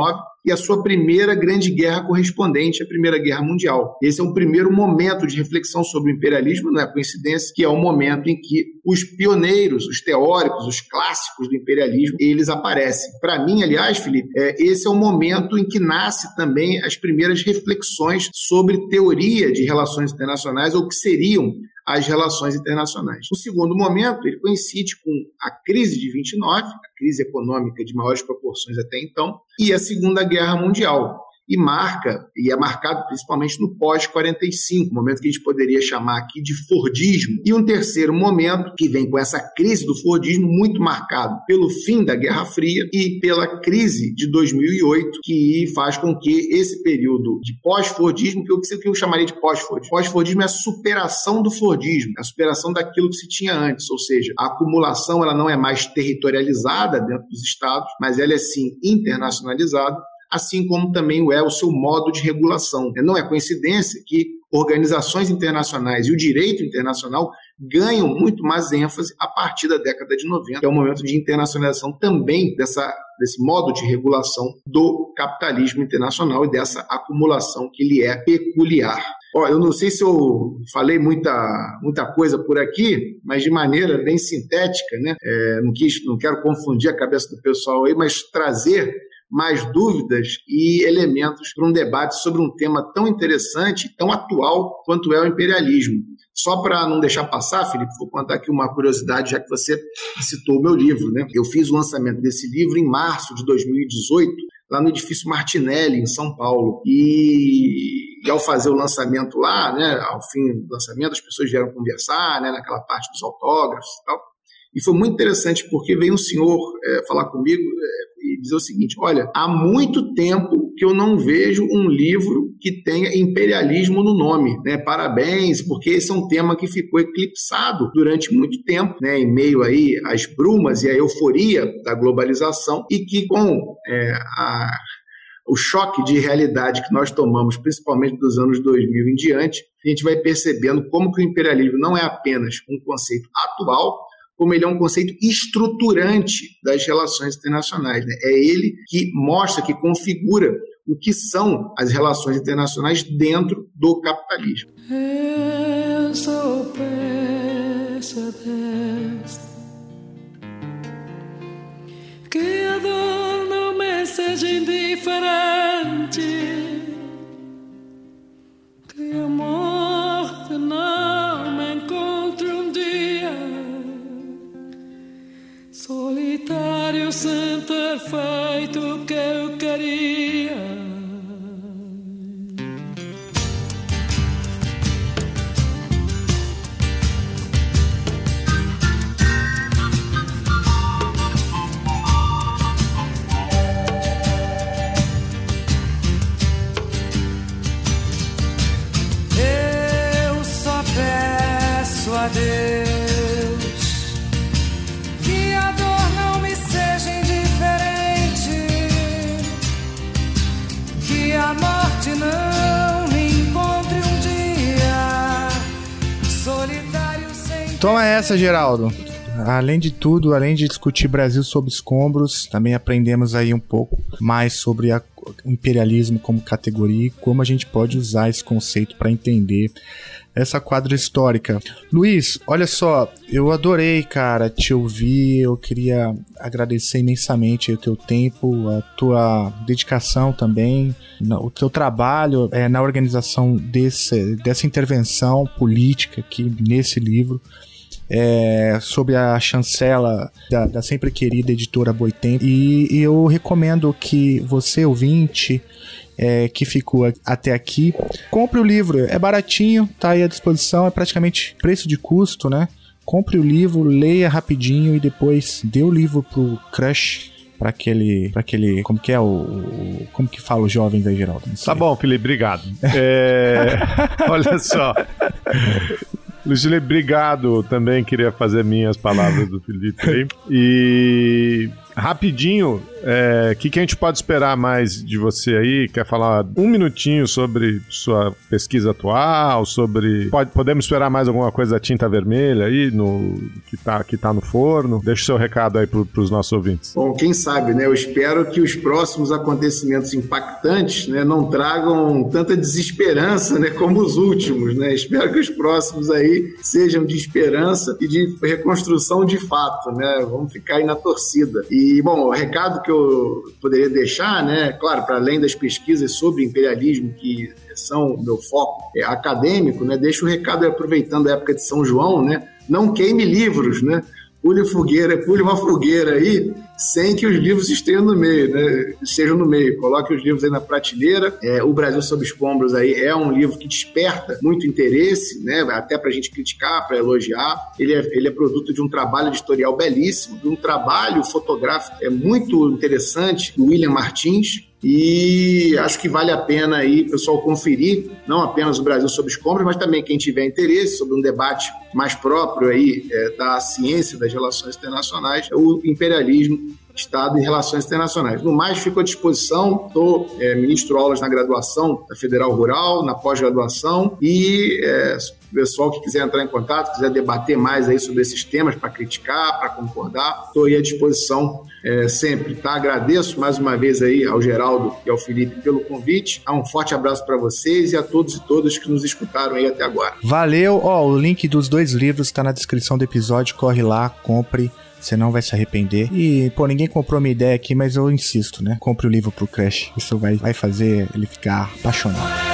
C: e a sua primeira grande guerra correspondente à Primeira Guerra Mundial. Esse é um primeiro momento de reflexão sobre o imperialismo, não é coincidência, que é o momento em que os pioneiros, os teóricos, os clássicos do imperialismo, eles aparecem. Para mim, aliás, Felipe, é, esse é o momento em que nasce também as primeiras reflexões sobre teoria de relações internacionais ou que seriam as relações internacionais. O segundo momento, ele coincide com a crise de 29, a crise econômica de maiores proporções até então, e a Segunda Guerra Mundial e marca, e é marcado principalmente no pós-45, momento que a gente poderia chamar aqui de Fordismo. E um terceiro momento que vem com essa crise do Fordismo muito marcado pelo fim da Guerra Fria e pela crise de 2008, que faz com que esse período de pós-Fordismo, que eu, que eu chamaria de pós-Fordismo, pós-Fordismo é a superação do Fordismo, a superação daquilo que se tinha antes, ou seja, a acumulação ela não é mais territorializada dentro dos estados, mas ela é sim internacionalizada assim como também o é o seu modo de regulação. Não é coincidência que organizações internacionais e o direito internacional ganham muito mais ênfase a partir da década de 90, que é o momento de internacionalização também dessa, desse modo de regulação do capitalismo internacional e dessa acumulação que lhe é peculiar. Ó, eu não sei se eu falei muita, muita coisa por aqui, mas de maneira bem sintética, né? É, não, quis, não quero confundir a cabeça do pessoal aí, mas trazer mais dúvidas e elementos para um debate sobre um tema tão interessante, tão atual quanto é o imperialismo. Só para não deixar passar, Felipe, vou contar aqui uma curiosidade, já que você citou o meu livro. Né? Eu fiz o lançamento desse livro em março de 2018, lá no edifício Martinelli, em São Paulo. E, e, ao fazer o lançamento lá, né, ao fim do lançamento, as pessoas vieram conversar né, naquela parte dos autógrafos e tal. E foi muito interessante porque veio um senhor é, falar comigo é, dizer o seguinte: olha, há muito tempo que eu não vejo um livro que tenha imperialismo no nome. Né? Parabéns, porque esse é um tema que ficou eclipsado durante muito tempo, né? em meio aí às brumas e à euforia da globalização, e que com é, a o choque de realidade que nós tomamos, principalmente dos anos 2000 em diante, a gente vai percebendo como que o imperialismo não é apenas um conceito atual, como ele é um conceito estruturante das relações internacionais. Né? É ele que mostra, que configura o que são as relações internacionais dentro do capitalismo. que a dor não me
F: seja indiferente. Que a sem ter feito o que eu queria.
A: Toma essa, Geraldo. Além de tudo, além de discutir Brasil sob escombros, também aprendemos aí um pouco mais sobre a- imperialismo como categoria e como a gente pode usar esse conceito para entender essa quadra histórica. Luiz, olha só, eu adorei, cara, te ouvir. Eu queria agradecer imensamente o teu tempo, a tua dedicação também, o teu trabalho é, na organização desse, dessa intervenção política aqui nesse livro é, sobre a chancela da, da sempre querida editora Boitempo. E, e eu recomendo que você, ouvinte, é, que ficou até aqui, compre o livro. É baratinho, tá aí à disposição, é praticamente preço de custo, né? Compre o livro, leia rapidinho e depois dê o livro pro crush. Pra aquele, pra aquele. Como que é o. o- Como que fala os jovens aí, Geraldo?
B: Tá bom, Felipe, obrigado. É, *laughs* olha só. Felipe, obrigado. Também queria fazer minhas palavras do Felipe. E rapidinho, o que, que a gente pode esperar mais de você aí? Quer falar um minutinho sobre sua pesquisa atual? Sobre. Pode, podemos esperar mais alguma coisa da tinta vermelha aí no, que, tá, que tá no forno? Deixa o seu recado aí pro, pros nossos ouvintes.
C: Bom, quem sabe, né? Eu espero que os próximos acontecimentos impactantes né, não tragam tanta desesperança né, como os últimos, né? Espero que os próximos aí sejam de esperança e de reconstrução de fato, né? Vamos ficar aí na torcida. E, bom, o recado que eu poderia deixar, né? Claro, para além das pesquisas sobre imperialismo que são o meu foco é, acadêmico, né? Deixo o recado aproveitando a época de São João, né? Não queime livros, né? Pule fogueira, pule uma fogueira aí, sem que os livros estejam no meio, né? Estejam no meio. Coloque os livros aí na prateleira. É, o Brasil sob escombros aí é um livro que desperta muito interesse, né? Até para a gente criticar, para elogiar. Ele é, ele é produto de um trabalho editorial belíssimo, de um trabalho fotográfico é muito interessante do William Martins. E acho que vale a pena aí, pessoal, conferir não apenas o Brasil sob escombros, mas também quem tiver interesse sobre um debate mais próprio aí é, da ciência das relações internacionais, o imperialismo Estado e Relações Internacionais. No mais, fico à disposição, estou é, ministro aulas na graduação da Federal Rural, na pós-graduação e é, pessoal que quiser entrar em contato, quiser debater mais aí sobre esses temas para criticar, para concordar, estou aí à disposição é, sempre, tá? Agradeço mais uma vez aí ao Geraldo e ao Felipe pelo convite. Um forte abraço para vocês e a todos e todas que nos escutaram aí até agora.
A: Valeu, ó, o link dos dois livros está na descrição do episódio, corre lá, compre. Você não vai se arrepender. E, pô, ninguém comprou minha ideia aqui, mas eu insisto, né? Compre o livro pro Crash. Isso vai, vai fazer ele ficar apaixonado.